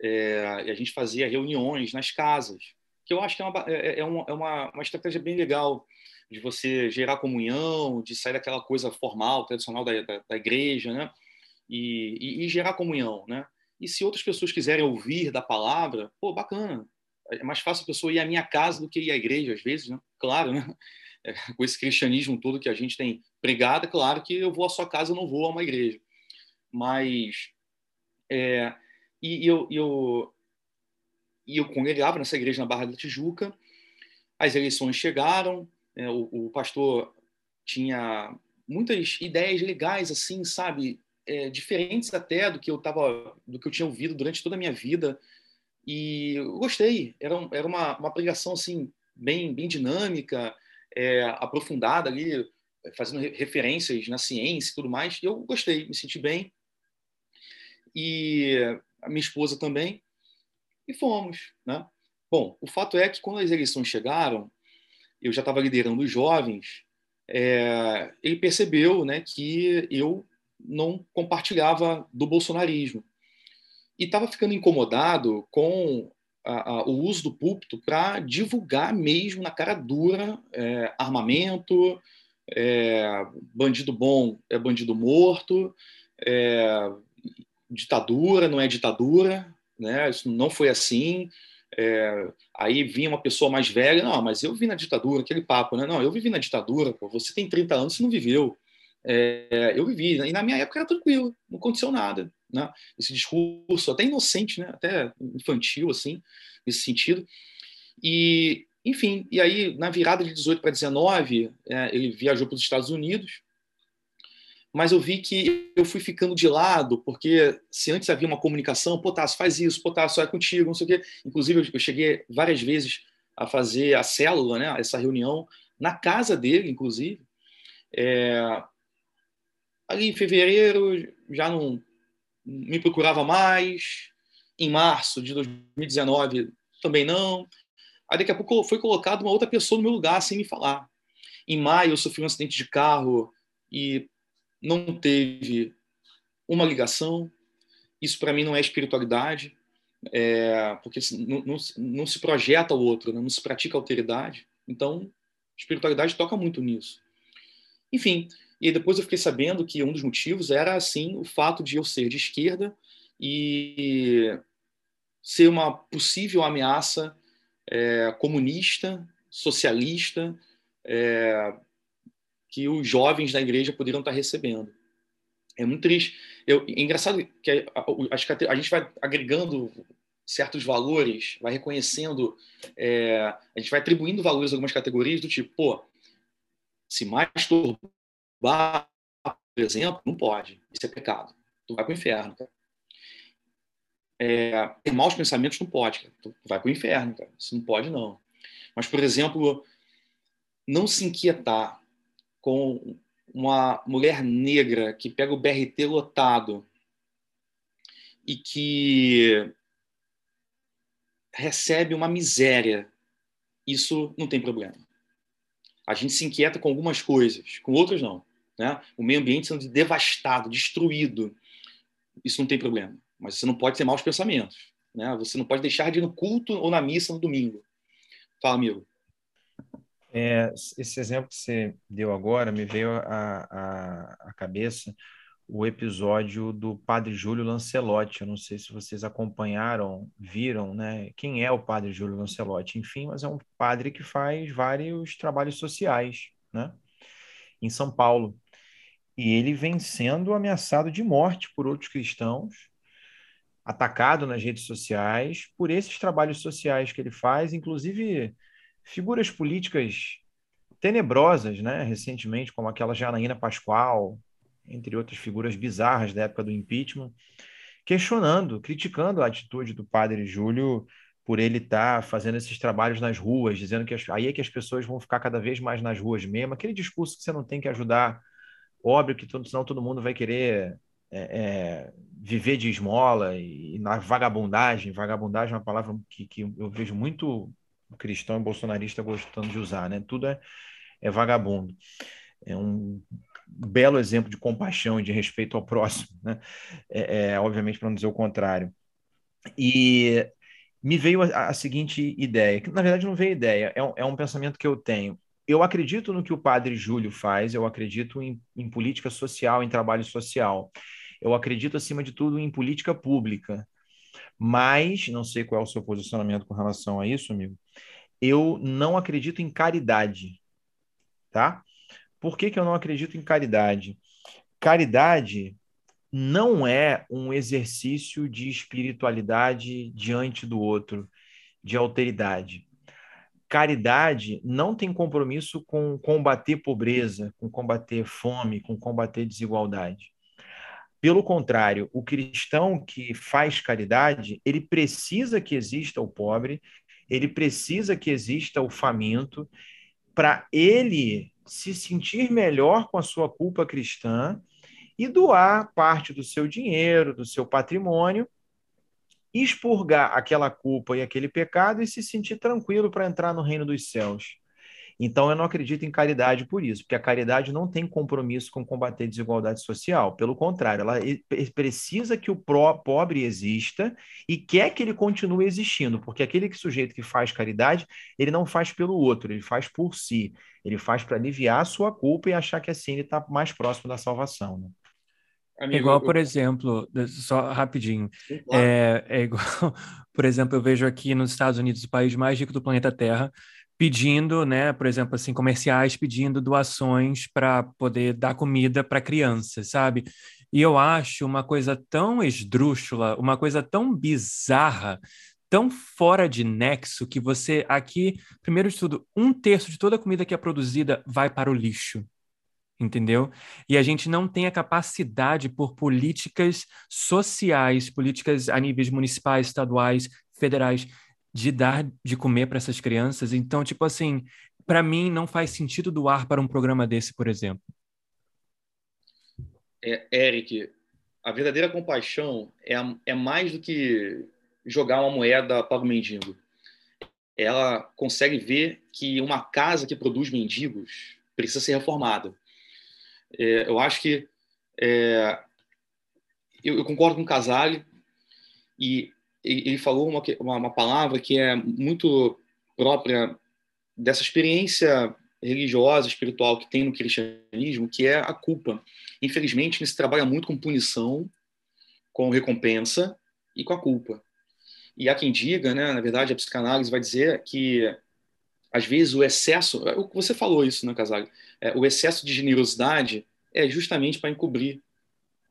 É, e a gente fazia reuniões nas casas, que eu acho que é uma, é, é uma, é uma, uma estratégia bem legal de você gerar comunhão, de sair daquela coisa formal, tradicional da, da, da igreja, né? E, e, e, gerar comunhão, né? E se outras pessoas quiserem ouvir da palavra, pô, bacana. É mais fácil a pessoa ir à minha casa do que ir à igreja, às vezes, né? Claro, né? *laughs* É, com esse cristianismo todo que a gente tem pregado, é claro que eu vou à sua casa, eu não vou a uma igreja. Mas, é, e, eu, eu, eu congregava nessa igreja na Barra da Tijuca, as eleições chegaram, é, o, o, pastor tinha muitas ideias legais, assim, sabe? É, diferentes até do que eu tava, do que eu tinha ouvido durante toda a minha vida. E eu gostei. Era, era uma, uma pregação, assim, bem, bem dinâmica, é, aprofundada ali, fazendo referências na ciência e tudo mais. E eu gostei, me senti bem. E a minha esposa também. E fomos, né? Bom, o fato é que quando as eleições chegaram, eu já estava liderando os jovens, é, ele percebeu né, que eu não compartilhava do bolsonarismo. E estava ficando incomodado com a, a, o uso do púlpito para divulgar mesmo na cara dura é, armamento, é, bandido bom é bandido morto, é, ditadura não é ditadura, né? isso não foi assim. É, aí vinha uma pessoa mais velha, não, mas eu vi na ditadura, aquele papo, né? Não, eu vivi na ditadura, pô, você tem 30 anos, você não viveu. É, eu vivi, e na minha época era tranquilo, não aconteceu nada, né? Esse discurso até inocente, né? Até infantil, assim, nesse sentido. E, enfim, e aí na virada de 18 para 19, é, ele viajou para os Estados Unidos, mas eu vi que eu fui ficando de lado, porque se antes havia uma comunicação, pô, Tasso, faz isso, pô, Tasso, é contigo, não sei o quê. Inclusive, eu cheguei várias vezes a fazer a célula, né, essa reunião, na casa dele, inclusive. É... Ali em fevereiro, já não me procurava mais. Em março de 2019, também não. Aí, daqui a pouco, foi colocado uma outra pessoa no meu lugar, sem me falar. Em maio, eu sofri um acidente de carro e não teve uma ligação. Isso para mim não é espiritualidade, é, porque não, não, não, se projeta o outro, né? não se pratica alteridade. Então, espiritualidade toca muito nisso. Enfim, e depois eu fiquei sabendo que um dos motivos era assim o fato de eu ser de esquerda e ser uma possível ameaça é, comunista, socialista, é, que os jovens da igreja poderiam estar recebendo. É muito triste. Eu, é engraçado que acho que a gente vai agregando certos valores, vai reconhecendo, é, a gente vai atribuindo valores a algumas categorias do tipo, pô, se masturbar, por exemplo, não pode. Isso é pecado. Tu vai para o inferno. Cara. É, ter maus pensamentos não pode. Cara. Tu vai para o inferno. Cara. Isso não pode, não. Mas, por exemplo, não se inquietar com uma mulher negra que pega o BRT lotado e que recebe uma miséria, isso não tem problema. A gente se inquieta com algumas coisas, com outras não. Né? O meio ambiente sendo devastado, destruído, isso não tem problema. Mas você não pode ter maus pensamentos. Né? Você não pode deixar de ir no culto ou na missa no domingo. Fala, amigo. É, esse exemplo que você deu agora me veio à, cabeça o episódio do Padre Júlio Lancelotti. Eu não sei se vocês acompanharam, viram, né? Quem é o Padre Júlio Lancelotti? Enfim, mas é um padre que faz vários trabalhos sociais, né? Em São Paulo. E ele vem sendo ameaçado de morte por outros cristãos, atacado nas redes sociais por esses trabalhos sociais que ele faz, inclusive figuras políticas tenebrosas, né, recentemente, como aquela Janaína Pascoal, entre outras figuras bizarras da época do impeachment, questionando, criticando a atitude do padre Júlio por ele estar tá fazendo esses trabalhos nas ruas, dizendo que as, aí é que as pessoas vão ficar cada vez mais nas ruas mesmo, aquele discurso que você não tem que ajudar, óbvio que todo, senão todo mundo vai querer é, é, viver de esmola e, e, na vagabundagem, vagabundagem é uma palavra que, que eu vejo muito cristão e bolsonarista gostando de usar, né? Tudo é, é vagabundo. É um belo exemplo de compaixão e de respeito ao próximo, né? É, é obviamente para não dizer o contrário. E me veio a, a, seguinte ideia, que na verdade não veio ideia, é um, é um pensamento que eu tenho. Eu acredito no que o padre Júlio faz, eu acredito em, em política social, em trabalho social. Eu acredito, acima de tudo, em política pública. Mas, não sei qual é o seu posicionamento com relação a isso, amigo, eu não acredito em caridade, tá? Por que, que eu não acredito em caridade? Caridade não é um exercício de espiritualidade diante do outro, de alteridade. Caridade não tem compromisso com combater pobreza, com combater fome, com combater desigualdade. Pelo contrário, o cristão que faz caridade, ele precisa que exista o pobre, ele precisa que exista o faminto, para ele se sentir melhor com a sua culpa cristã e doar parte do seu dinheiro, do seu patrimônio, expurgar aquela culpa e aquele pecado e se sentir tranquilo para entrar no reino dos céus. Então, eu não acredito em caridade por isso, porque a caridade não tem compromisso com combater desigualdade social. Pelo contrário, ela precisa que o pobre exista e quer que ele continue existindo, porque aquele sujeito que faz caridade, ele não faz pelo outro, ele faz por si. Ele faz para aliviar a sua culpa e achar que assim ele está mais próximo da salvação. Né? Amigo, igual, por eu... exemplo, só rapidinho, claro. é, é igual, *laughs* por exemplo, eu vejo aqui nos Estados Unidos, o país mais rico do planeta Terra, pedindo, né, por exemplo, assim, comerciais pedindo doações para poder dar comida para crianças, sabe? E eu acho uma coisa tão esdrúxula, uma coisa tão bizarra, tão fora de nexo que você aqui, primeiro de tudo, um terço de toda a comida que é produzida vai para o lixo. Entendeu? E a gente não tem a capacidade por políticas sociais, políticas a níveis municipais, estaduais, federais, de dar de comer para essas crianças. Então, tipo assim, para mim não faz sentido doar para um programa desse, por exemplo. É, Eric, a verdadeira compaixão é, é mais do que jogar uma moeda para o mendigo. Ela consegue ver que uma casa que produz mendigos precisa ser reformada. É, eu acho que é, eu, eu, concordo com o Casale e ele falou uma, uma, uma palavra que é muito própria dessa experiência religiosa, espiritual que tem no cristianismo, que é a culpa. Infelizmente, se trabalha muito com punição, com recompensa e com a culpa. E há quem diga, né, na verdade, a psicanálise vai dizer que às vezes o excesso, você falou isso, né, Casale? É, o excesso de generosidade é justamente para encobrir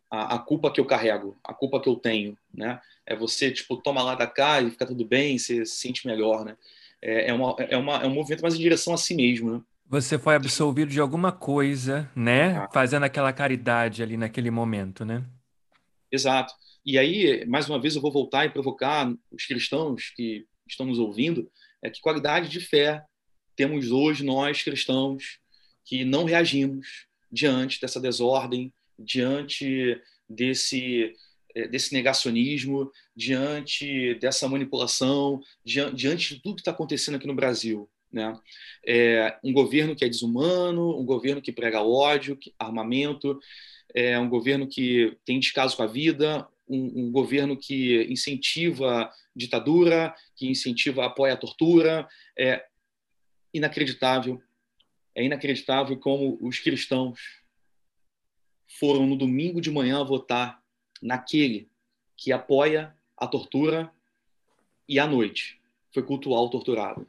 a, a, culpa que eu carrego, a culpa que eu tenho, né? É você, tipo, toma lá da cá e fica tudo bem, você se sente melhor, né? É, é, uma, é, uma, é um movimento mais em direção a si mesmo, né? Você foi absolvido de alguma coisa, né? Ah. Fazendo aquela caridade ali naquele momento, né? Exato. E aí, mais uma vez, eu vou voltar e provocar os cristãos que estão nos ouvindo, é que qualidade de fé temos hoje nós cristãos que não reagimos diante dessa desordem, diante desse eh, desse negacionismo, diante dessa manipulação, diante de tudo que está acontecendo aqui no Brasil. Né? É um governo que é desumano, um governo que prega ódio, armamento, é um governo que tem descaso com a vida, um, um governo que incentiva ditadura, que incentiva, apoia a tortura. É inacreditável. É inacreditável como os cristãos foram no domingo de manhã votar naquele que apoia a tortura e à noite foi cultuar o torturado.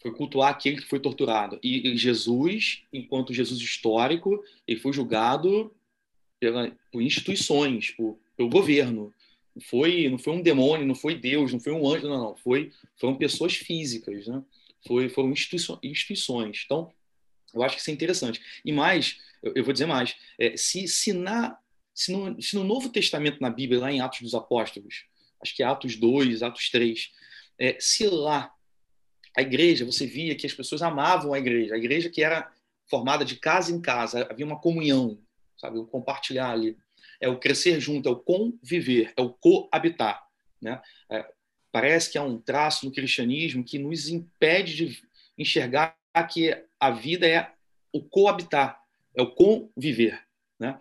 Foi cultuar aquele que foi torturado. E Jesus, enquanto Jesus histórico, ele foi julgado pela, por instituições, por, pelo governo. Foi, não foi um demônio, não foi Deus, não foi um anjo, não, não. Foi, foram pessoas físicas, né? foi, foram instituições. Então, eu acho que isso é interessante. E mais, eu, eu vou dizer mais, é, se, se, na, se, no, se no Novo Testamento, na Bíblia, lá em Atos dos Apóstolos, acho que é Atos 2, Atos 3, é, se lá a igreja, você via que as pessoas amavam a igreja, a igreja que era formada de casa em casa, havia uma comunhão, sabe, o compartilhar ali, é o crescer junto, é o conviver, é o coabitar, né? É, parece que há um traço no cristianismo que nos impede de enxergar que a vida é o coabitar, é o conviver, né?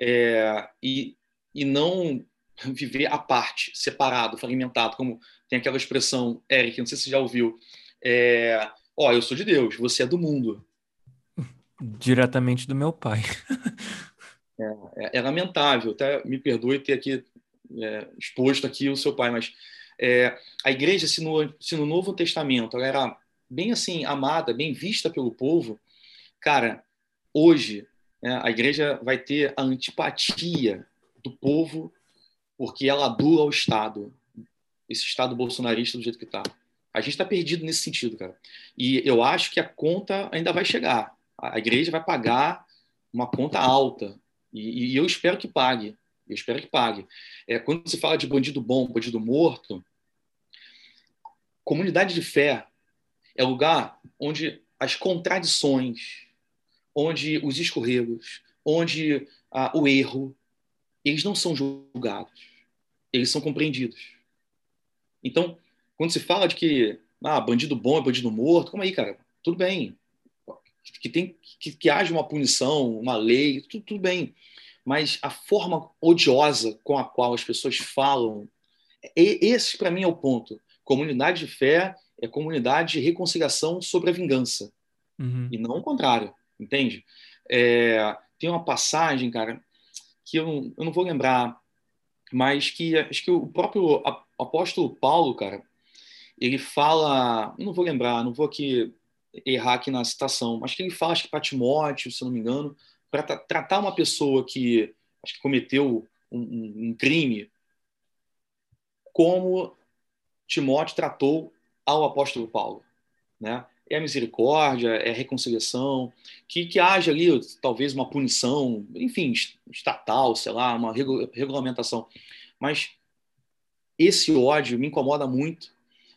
É, e, e não viver à parte, separado, fragmentado, como tem aquela expressão, Eric, não sei se você já ouviu, é, ó, eu sou de Deus, você é do mundo. Diretamente do meu pai. *laughs* é, é, é, lamentável, até me perdoe ter aqui é, exposto aqui o seu pai, mas é, a igreja, se no, se no Novo Testamento ela era bem assim amada, bem vista pelo povo, cara, hoje né, a igreja vai ter a antipatia do povo porque ela adula o Estado, esse Estado bolsonarista do jeito que está. A gente está perdido nesse sentido, cara. E eu acho que a conta ainda vai chegar. A igreja vai pagar uma conta alta. E, e eu espero que pague. Eu espero que pague. É, quando se fala de bandido bom, bandido morto, comunidade de fé é lugar onde as contradições, onde os escorregos, onde ah, o erro, eles não são julgados, eles são compreendidos. Então, quando se fala de que ah, bandido bom é bandido morto, como aí, cara? Tudo bem. Que, tem, que, que haja uma punição, uma lei, tudo, tudo bem. Mas a forma odiosa com a qual as pessoas falam, esse para mim é o ponto. Comunidade de fé é comunidade de reconciliação sobre a vingança. Uhum. E não o contrário, entende? É, tem uma passagem, cara, que eu não, eu não vou lembrar, mas que acho que o próprio apóstolo Paulo, cara, ele fala, não vou lembrar, não vou aqui errar aqui na citação, mas que ele fala, acho que para Timóteo, se não me engano, para tra tratar uma pessoa que acho que cometeu um, um, um crime, como Timóteo tratou ao apóstolo Paulo, né? É a misericórdia, é a reconciliação, que, que haja ali talvez uma punição, enfim, estatal, sei lá, uma regulamentação. Mas esse ódio me incomoda muito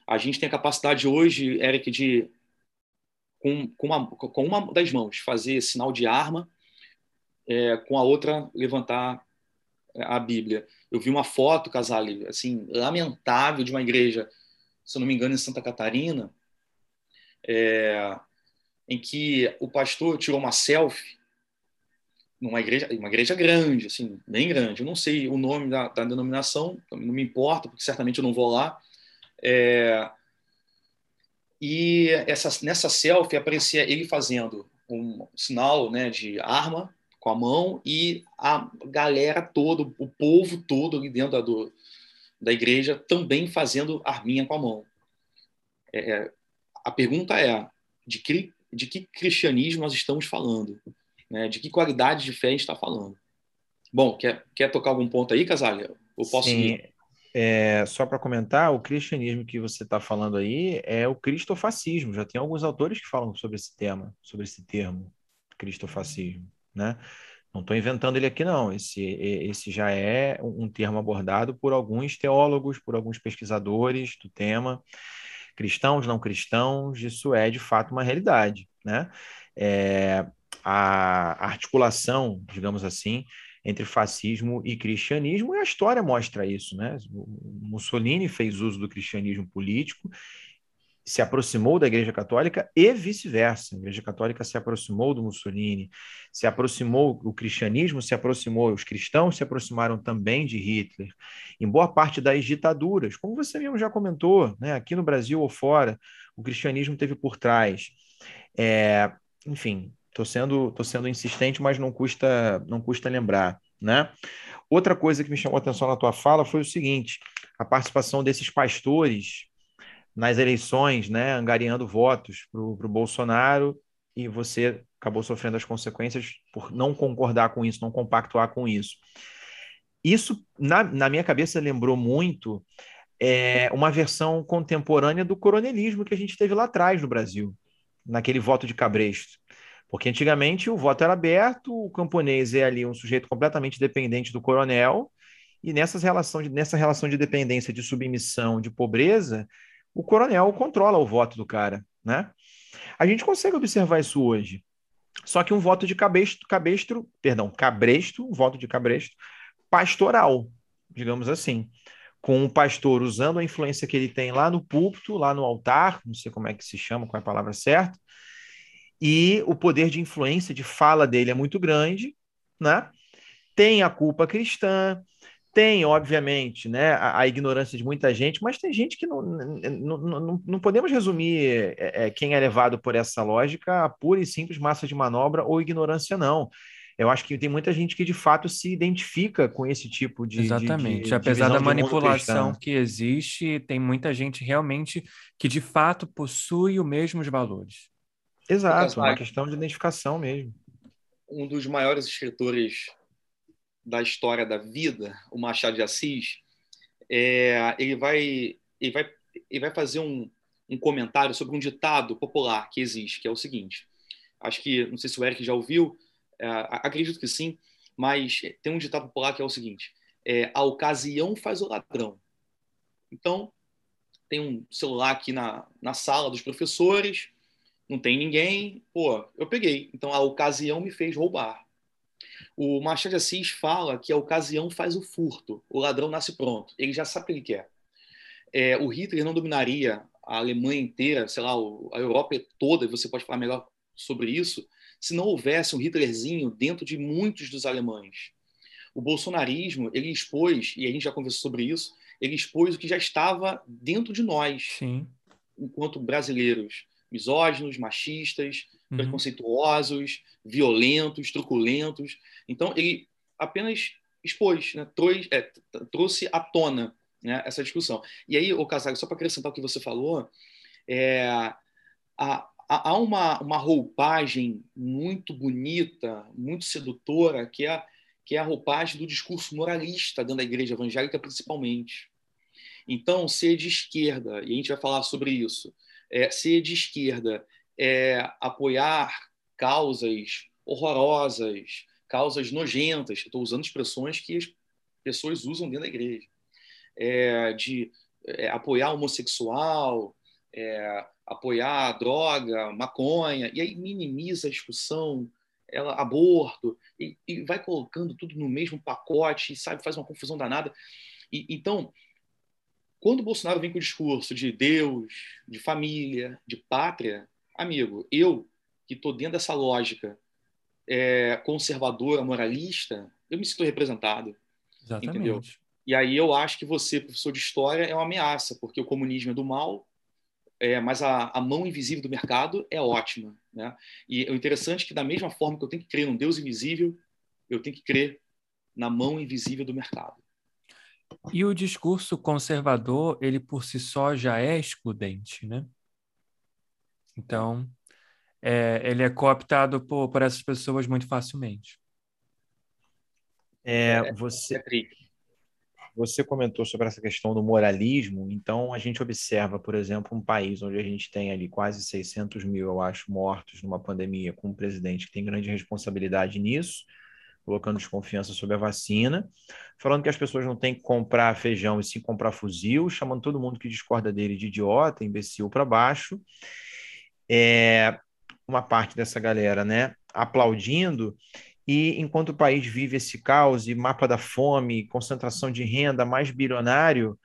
a gente tem a capacidade hoje, Eric, de, com, com, uma, com uma das mãos, fazer sinal de arma, é, com a outra levantar a Bíblia. Eu vi uma foto, Casale, assim, lamentável de uma igreja, se eu não me engano, em Santa Catarina, é, em que o pastor tirou uma selfie numa igreja, uma igreja grande, assim, bem grande. Eu não sei o nome da, da denominação, não me importa, porque certamente eu não vou lá. É, e essa, nessa selfie aparecia ele fazendo um sinal né, de arma com a mão e a galera toda, o povo todo ali dentro da, do, da igreja também fazendo arminha com a mão. É, é, a pergunta é: de que, de que cristianismo nós estamos falando? Né? De que qualidade de fé a gente está falando? Bom, quer, quer tocar algum ponto aí, Casalha? Eu posso Sim. Ir? É, só para comentar, o cristianismo que você está falando aí é o cristofascismo. Já tem alguns autores que falam sobre esse tema, sobre esse termo, cristofascismo, né? Não estou inventando ele aqui, não. Esse, esse já é um termo abordado por alguns teólogos, por alguns pesquisadores do tema, cristãos, não cristãos. Isso é de fato uma realidade, né? É, a articulação, digamos assim, entre fascismo e cristianismo, e a história mostra isso. Né? Mussolini fez uso do cristianismo político, se aproximou da Igreja Católica e vice-versa. A Igreja Católica se aproximou do Mussolini, se aproximou, o cristianismo se aproximou, os cristãos se aproximaram também de Hitler. Em boa parte das ditaduras, como você mesmo já comentou, né? aqui no Brasil ou fora, o cristianismo teve por trás. É, enfim, Estou sendo, tô sendo insistente, mas não custa, não custa lembrar, né? Outra coisa que me chamou a atenção na tua fala foi o seguinte: a participação desses pastores nas eleições, né, angariando votos para o Bolsonaro, e você acabou sofrendo as consequências por não concordar com isso, não compactuar com isso. Isso, na, na minha cabeça, lembrou muito é uma versão contemporânea do coronelismo que a gente teve lá atrás no Brasil, naquele voto de cabresto. Porque antigamente o voto era aberto, o camponês é ali um sujeito completamente dependente do coronel, e relação de, nessa relação de dependência, de submissão, de pobreza, o coronel controla o voto do cara, né? A gente consegue observar isso hoje. Só que um voto de cabestro, cabestro perdão, cabresto, um voto de cabresto pastoral, digamos assim, com o pastor usando a influência que ele tem lá no púlpito, lá no altar, não sei como é que se chama, qual é a palavra certa, e o poder de influência, de fala dele é muito grande, né? Tem a culpa cristã, tem, obviamente, né, a, a, ignorância de muita gente, mas tem gente que não, não, não, não podemos resumir é, é, quem é levado por essa lógica a pura e simples massa de manobra ou ignorância, não. Eu acho que tem muita gente que de fato se identifica com esse tipo de. Exatamente. De, de, Apesar da manipulação que existe, tem muita gente realmente que de fato possui os mesmos valores. Exato, uma questão de identificação mesmo. Um dos maiores escritores da história da vida, o Machado de Assis, é, ele, vai, ele, vai, ele vai fazer um, um comentário sobre um ditado popular que existe, que é o seguinte. Acho que, não sei se o Eric já ouviu, é, acredito que sim, mas tem um ditado popular que é o seguinte: é, a ocasião faz o ladrão. Então, tem um celular aqui na, na sala dos professores, não tem ninguém, pô, eu peguei. Então a ocasião me fez roubar. O Machado de Assis fala que a ocasião faz o furto, o ladrão nasce pronto, ele já sabe o que ele quer. É, o Hitler não dominaria a Alemanha inteira, sei lá, a Europa toda, você pode falar melhor sobre isso, se não houvesse um Hitlerzinho dentro de muitos dos alemães. O bolsonarismo, ele expôs, e a gente já conversou sobre isso, ele expôs o que já estava dentro de nós, Sim. enquanto brasileiros misóginos, machistas, uhum. preconceituosos, violentos, truculentos. Então, ele apenas expôs, né? trouxe, é, trouxe à tona né? essa discussão. E aí, o Casago, só para acrescentar o que você falou, é, há, há uma, uma roupagem muito bonita, muito sedutora, que é, que é a roupagem do discurso moralista dentro da igreja evangélica, principalmente. Então, ser de esquerda, e a gente vai falar sobre isso, é, ser de esquerda é apoiar causas horrorosas, causas nojentas. Estou usando expressões que as pessoas usam dentro da igreja. É, de é, apoiar homossexual, é, apoiar droga, maconha, e aí minimiza a discussão, ela aborto, e, e, vai colocando tudo no mesmo pacote, sabe, faz uma confusão danada. E, então, quando o Bolsonaro vem com o discurso de Deus, de família, de pátria, amigo, eu que estou dentro dessa lógica é, conservadora, moralista, eu me sinto representado. Exatamente. Entendeu? E aí eu acho que você, professor de história, é uma ameaça, porque o comunismo é do mal, é, mas a, a, mão invisível do mercado é ótima. Né? E o interessante é que, da mesma forma que eu tenho que crer num Deus invisível, eu tenho que crer na mão invisível do mercado. E o discurso conservador, ele por si só já é excludente, né? Então, é, ele é cooptado por, por essas pessoas muito facilmente. É, é você, você comentou sobre essa questão do moralismo, então a gente observa, por exemplo, um país onde a gente tem ali quase 600 mil, eu acho, mortos numa pandemia, com um presidente que tem grande responsabilidade nisso, colocando desconfiança sobre a vacina, falando que as pessoas não têm que comprar feijão e sim comprar fuzil, chamando todo mundo que discorda dele de idiota, imbecil para baixo. É, uma parte dessa galera, né, aplaudindo, e enquanto o país vive esse caos e mapa da fome, concentração de renda, mais bilionário,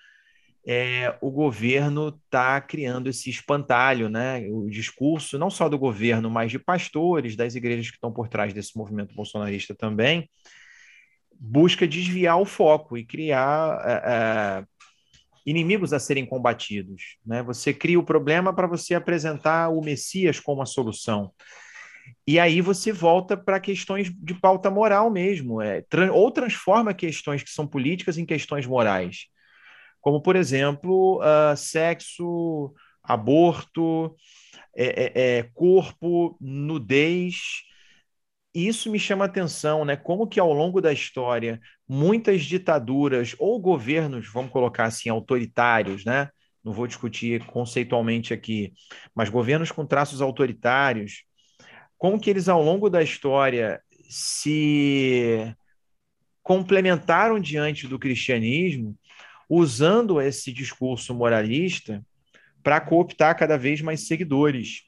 é, o governo está criando esse espantalho, né? O discurso, não só do governo, mas de pastores, das igrejas que estão por trás desse movimento bolsonarista também, busca desviar o foco e criar é, é, inimigos a serem combatidos. Né? Você cria o problema para você apresentar o Messias como a solução. E aí você volta para questões de pauta moral mesmo, é, ou transforma questões que são políticas em questões morais como, por exemplo, uh, sexo, aborto, é, é, é, corpo, nudez. Isso me chama atenção, né? Como que ao longo da história muitas ditaduras ou governos, vamos colocar assim, autoritários, né? Não vou discutir conceitualmente aqui, mas governos com traços autoritários, como que eles ao longo da história se complementaram diante do cristianismo, usando esse discurso moralista para cooptar cada vez mais seguidores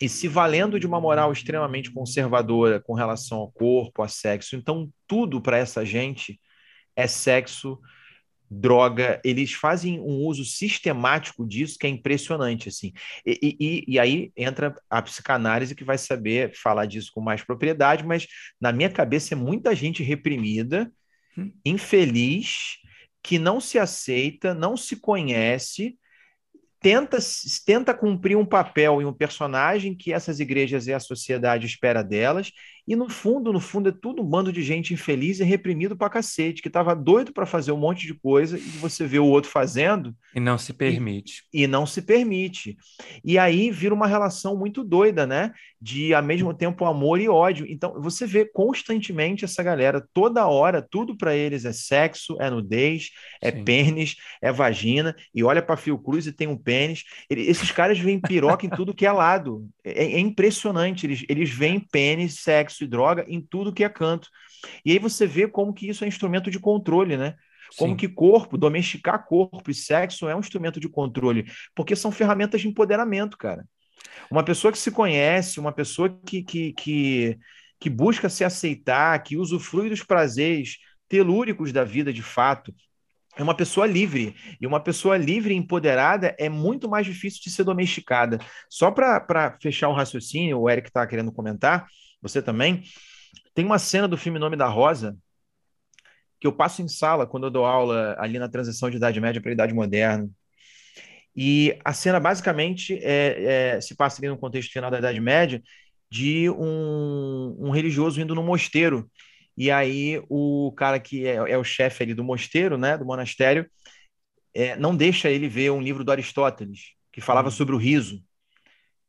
e se valendo de uma moral extremamente conservadora com relação ao corpo, a sexo. Então, tudo para essa gente é sexo, droga. Eles fazem um uso sistemático disso que é impressionante, assim. E, e, e aí entra a psicanálise que vai saber falar disso com mais propriedade, mas na minha cabeça é muita gente reprimida, hum. infeliz, que não se aceita, não se conhece tenta, tenta cumprir um papel e um personagem que essas igrejas e a sociedade espera delas, e no fundo, no fundo, é tudo um bando de gente infeliz e reprimido pra cacete, que tava doido para fazer um monte de coisa, e você vê o outro fazendo. E não se permite. E, e não se permite. E aí vira uma relação muito doida, né? De, ao mesmo tempo, amor e ódio. Então, você vê constantemente essa galera, toda hora, tudo para eles é sexo, é nudez, é Sim. pênis, é vagina, e olha para Fiocruz e tem um pênis. Ele, esses caras veem piroca em tudo que é lado. É, é impressionante. Eles, eles veem pênis, sexo, sexo e droga em tudo que é canto. E aí você vê como que isso é instrumento de controle, né? Como Sim. que corpo, domesticar corpo e sexo é um instrumento de controle, porque são ferramentas de empoderamento, cara. Uma pessoa que se conhece, uma pessoa que, que, que, que busca se aceitar, que usufrui dos prazeres telúricos da vida de fato, é uma pessoa livre. E uma pessoa livre e empoderada é muito mais difícil de ser domesticada. Só para fechar o raciocínio, o Eric está querendo comentar, você também. Tem uma cena do filme Nome da Rosa que eu passo em sala quando eu dou aula ali na transição de Idade Média para Idade Moderna. E a cena basicamente é, é, se passa ali no contexto final da Idade Média de um, um religioso indo no mosteiro. E aí o cara que é, é o chefe ali do mosteiro, né, do monastério, é, não deixa ele ver um livro do Aristóteles que falava uhum. sobre o riso.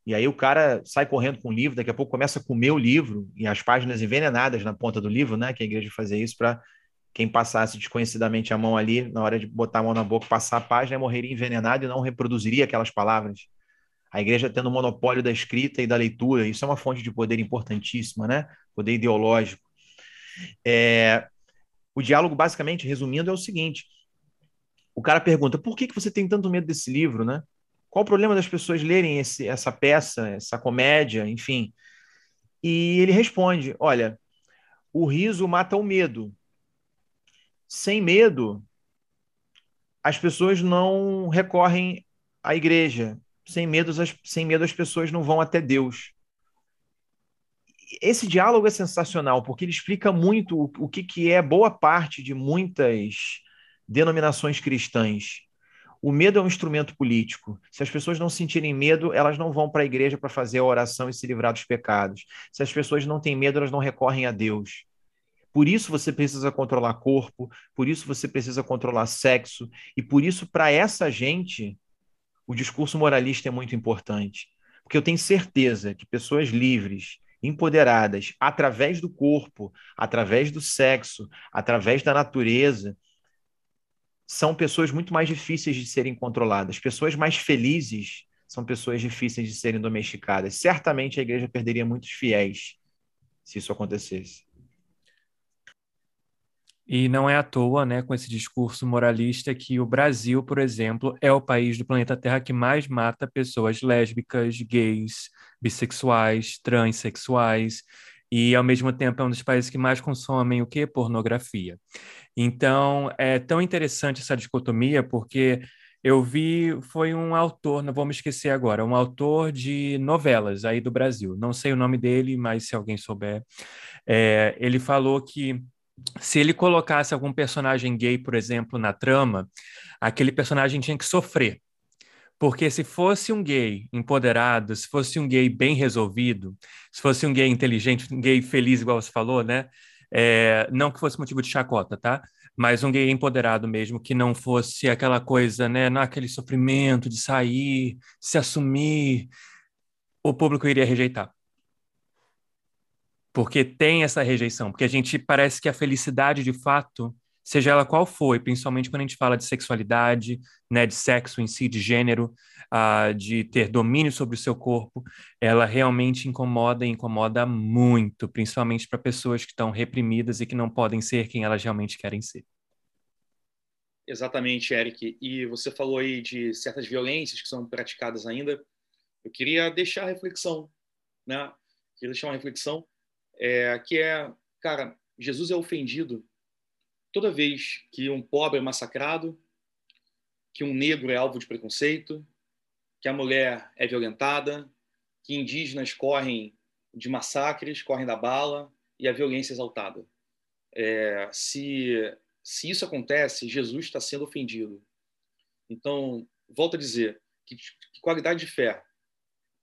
E aí o cara sai correndo com o livro, daqui a pouco começa a comer o livro e as páginas envenenadas na ponta do livro, né? Que a igreja fazia isso para quem passasse desconhecidamente a mão ali, na hora de botar a mão na boca, passar a página, morreria envenenado e não reproduziria aquelas palavras. A igreja tendo o monopólio da escrita e da leitura, isso é uma fonte de poder importantíssima, né? Poder ideológico. É... O diálogo, basicamente, resumindo, é o seguinte: o cara pergunta, por que, que você tem tanto medo desse livro, né? Qual o problema das pessoas lerem esse, essa peça, essa comédia, enfim? E ele responde: Olha, o riso mata o medo. Sem medo, as pessoas não recorrem à igreja. Sem medo, as, sem medo, as pessoas não vão até Deus. Esse diálogo é sensacional, porque ele explica muito o, o que, que é boa parte de muitas denominações cristãs o medo é um instrumento político. Se as pessoas não sentirem medo, elas não vão para a igreja para fazer a oração e se livrar dos pecados. Se as pessoas não têm medo, elas não recorrem a Deus. Por isso você precisa controlar corpo, por isso você precisa controlar sexo, e por isso, para essa gente, o discurso moralista é muito importante. Porque eu tenho certeza que pessoas livres, empoderadas, através do corpo, através do sexo, através da natureza, são pessoas muito mais difíceis de serem controladas. Pessoas mais felizes são pessoas difíceis de serem domesticadas. Certamente a igreja perderia muitos fiéis se isso acontecesse. E não é à toa, né, com esse discurso moralista, que o Brasil, por exemplo, é o país do planeta Terra que mais mata pessoas lésbicas, gays, bissexuais, transexuais e ao mesmo tempo é um dos países que mais consomem o que? Pornografia. Então, é tão interessante essa dicotomia, porque eu vi, foi um autor, não vou me esquecer agora, um autor de novelas aí do Brasil. Não sei o nome dele, mas se alguém souber. É, ele falou que se ele colocasse algum personagem gay, por exemplo, na trama, aquele personagem tinha que sofrer. Porque se fosse um gay empoderado, se fosse um gay bem resolvido, se fosse um gay inteligente, um gay feliz, igual você falou, né? É, não que fosse motivo de chacota, tá? Mas um gay empoderado mesmo, que não fosse aquela coisa, né? Naquele sofrimento de sair, se assumir, o público iria rejeitar. Porque tem essa rejeição, porque a gente parece que a felicidade de fato seja ela qual for, principalmente quando a gente fala de sexualidade, né, de sexo em si, de gênero, uh, de ter domínio sobre o seu corpo, ela realmente incomoda e incomoda muito, principalmente para pessoas que estão reprimidas e que não podem ser quem elas realmente querem ser. Exatamente, Eric. E você falou aí de certas violências que são praticadas ainda. Eu queria deixar a reflexão, né? Queria deixar uma reflexão é, que é, cara, Jesus é ofendido toda vez que um pobre é massacrado, que um negro é alvo de preconceito, que a mulher é violentada, que indígenas correm de massacres, correm da bala e a violência exaltada. É, se, se isso acontece, Jesus está sendo ofendido. Então, volto a dizer, que, que qualidade de fé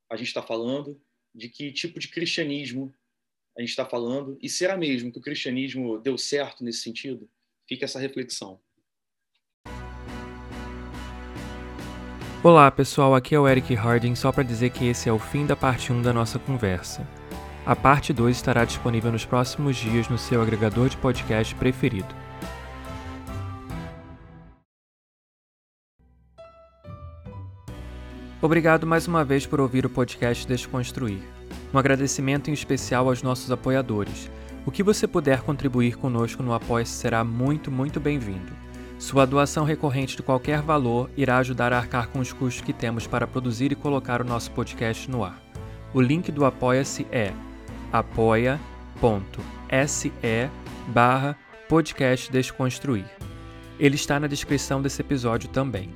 a gente está falando, de que tipo de cristianismo a gente está falando, e será mesmo que o cristianismo deu certo nesse sentido? Fica essa reflexão. Olá pessoal, aqui é o Eric Harding, só para dizer que esse é o fim da parte 1 da nossa conversa. A parte 2 estará disponível nos próximos dias no seu agregador de podcast preferido. Obrigado mais uma vez por ouvir o podcast Desconstruir. Um agradecimento em especial aos nossos apoiadores. O que você puder contribuir conosco no apoia será muito, muito bem-vindo. Sua doação recorrente de qualquer valor irá ajudar a arcar com os custos que temos para produzir e colocar o nosso podcast no ar. O link do Apoia-se é apoia.se barra podcast Desconstruir. Ele está na descrição desse episódio também.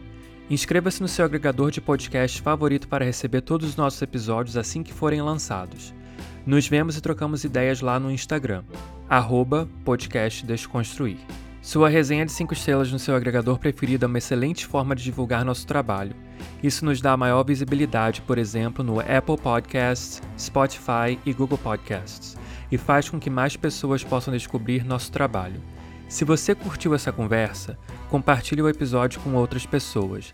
Inscreva-se no seu agregador de podcast favorito para receber todos os nossos episódios assim que forem lançados. Nos vemos e trocamos ideias lá no Instagram, arroba podcast Desconstruir. Sua resenha de 5 estrelas no seu agregador preferido é uma excelente forma de divulgar nosso trabalho. Isso nos dá maior visibilidade, por exemplo, no Apple Podcasts, Spotify e Google Podcasts, e faz com que mais pessoas possam descobrir nosso trabalho. Se você curtiu essa conversa, compartilhe o episódio com outras pessoas.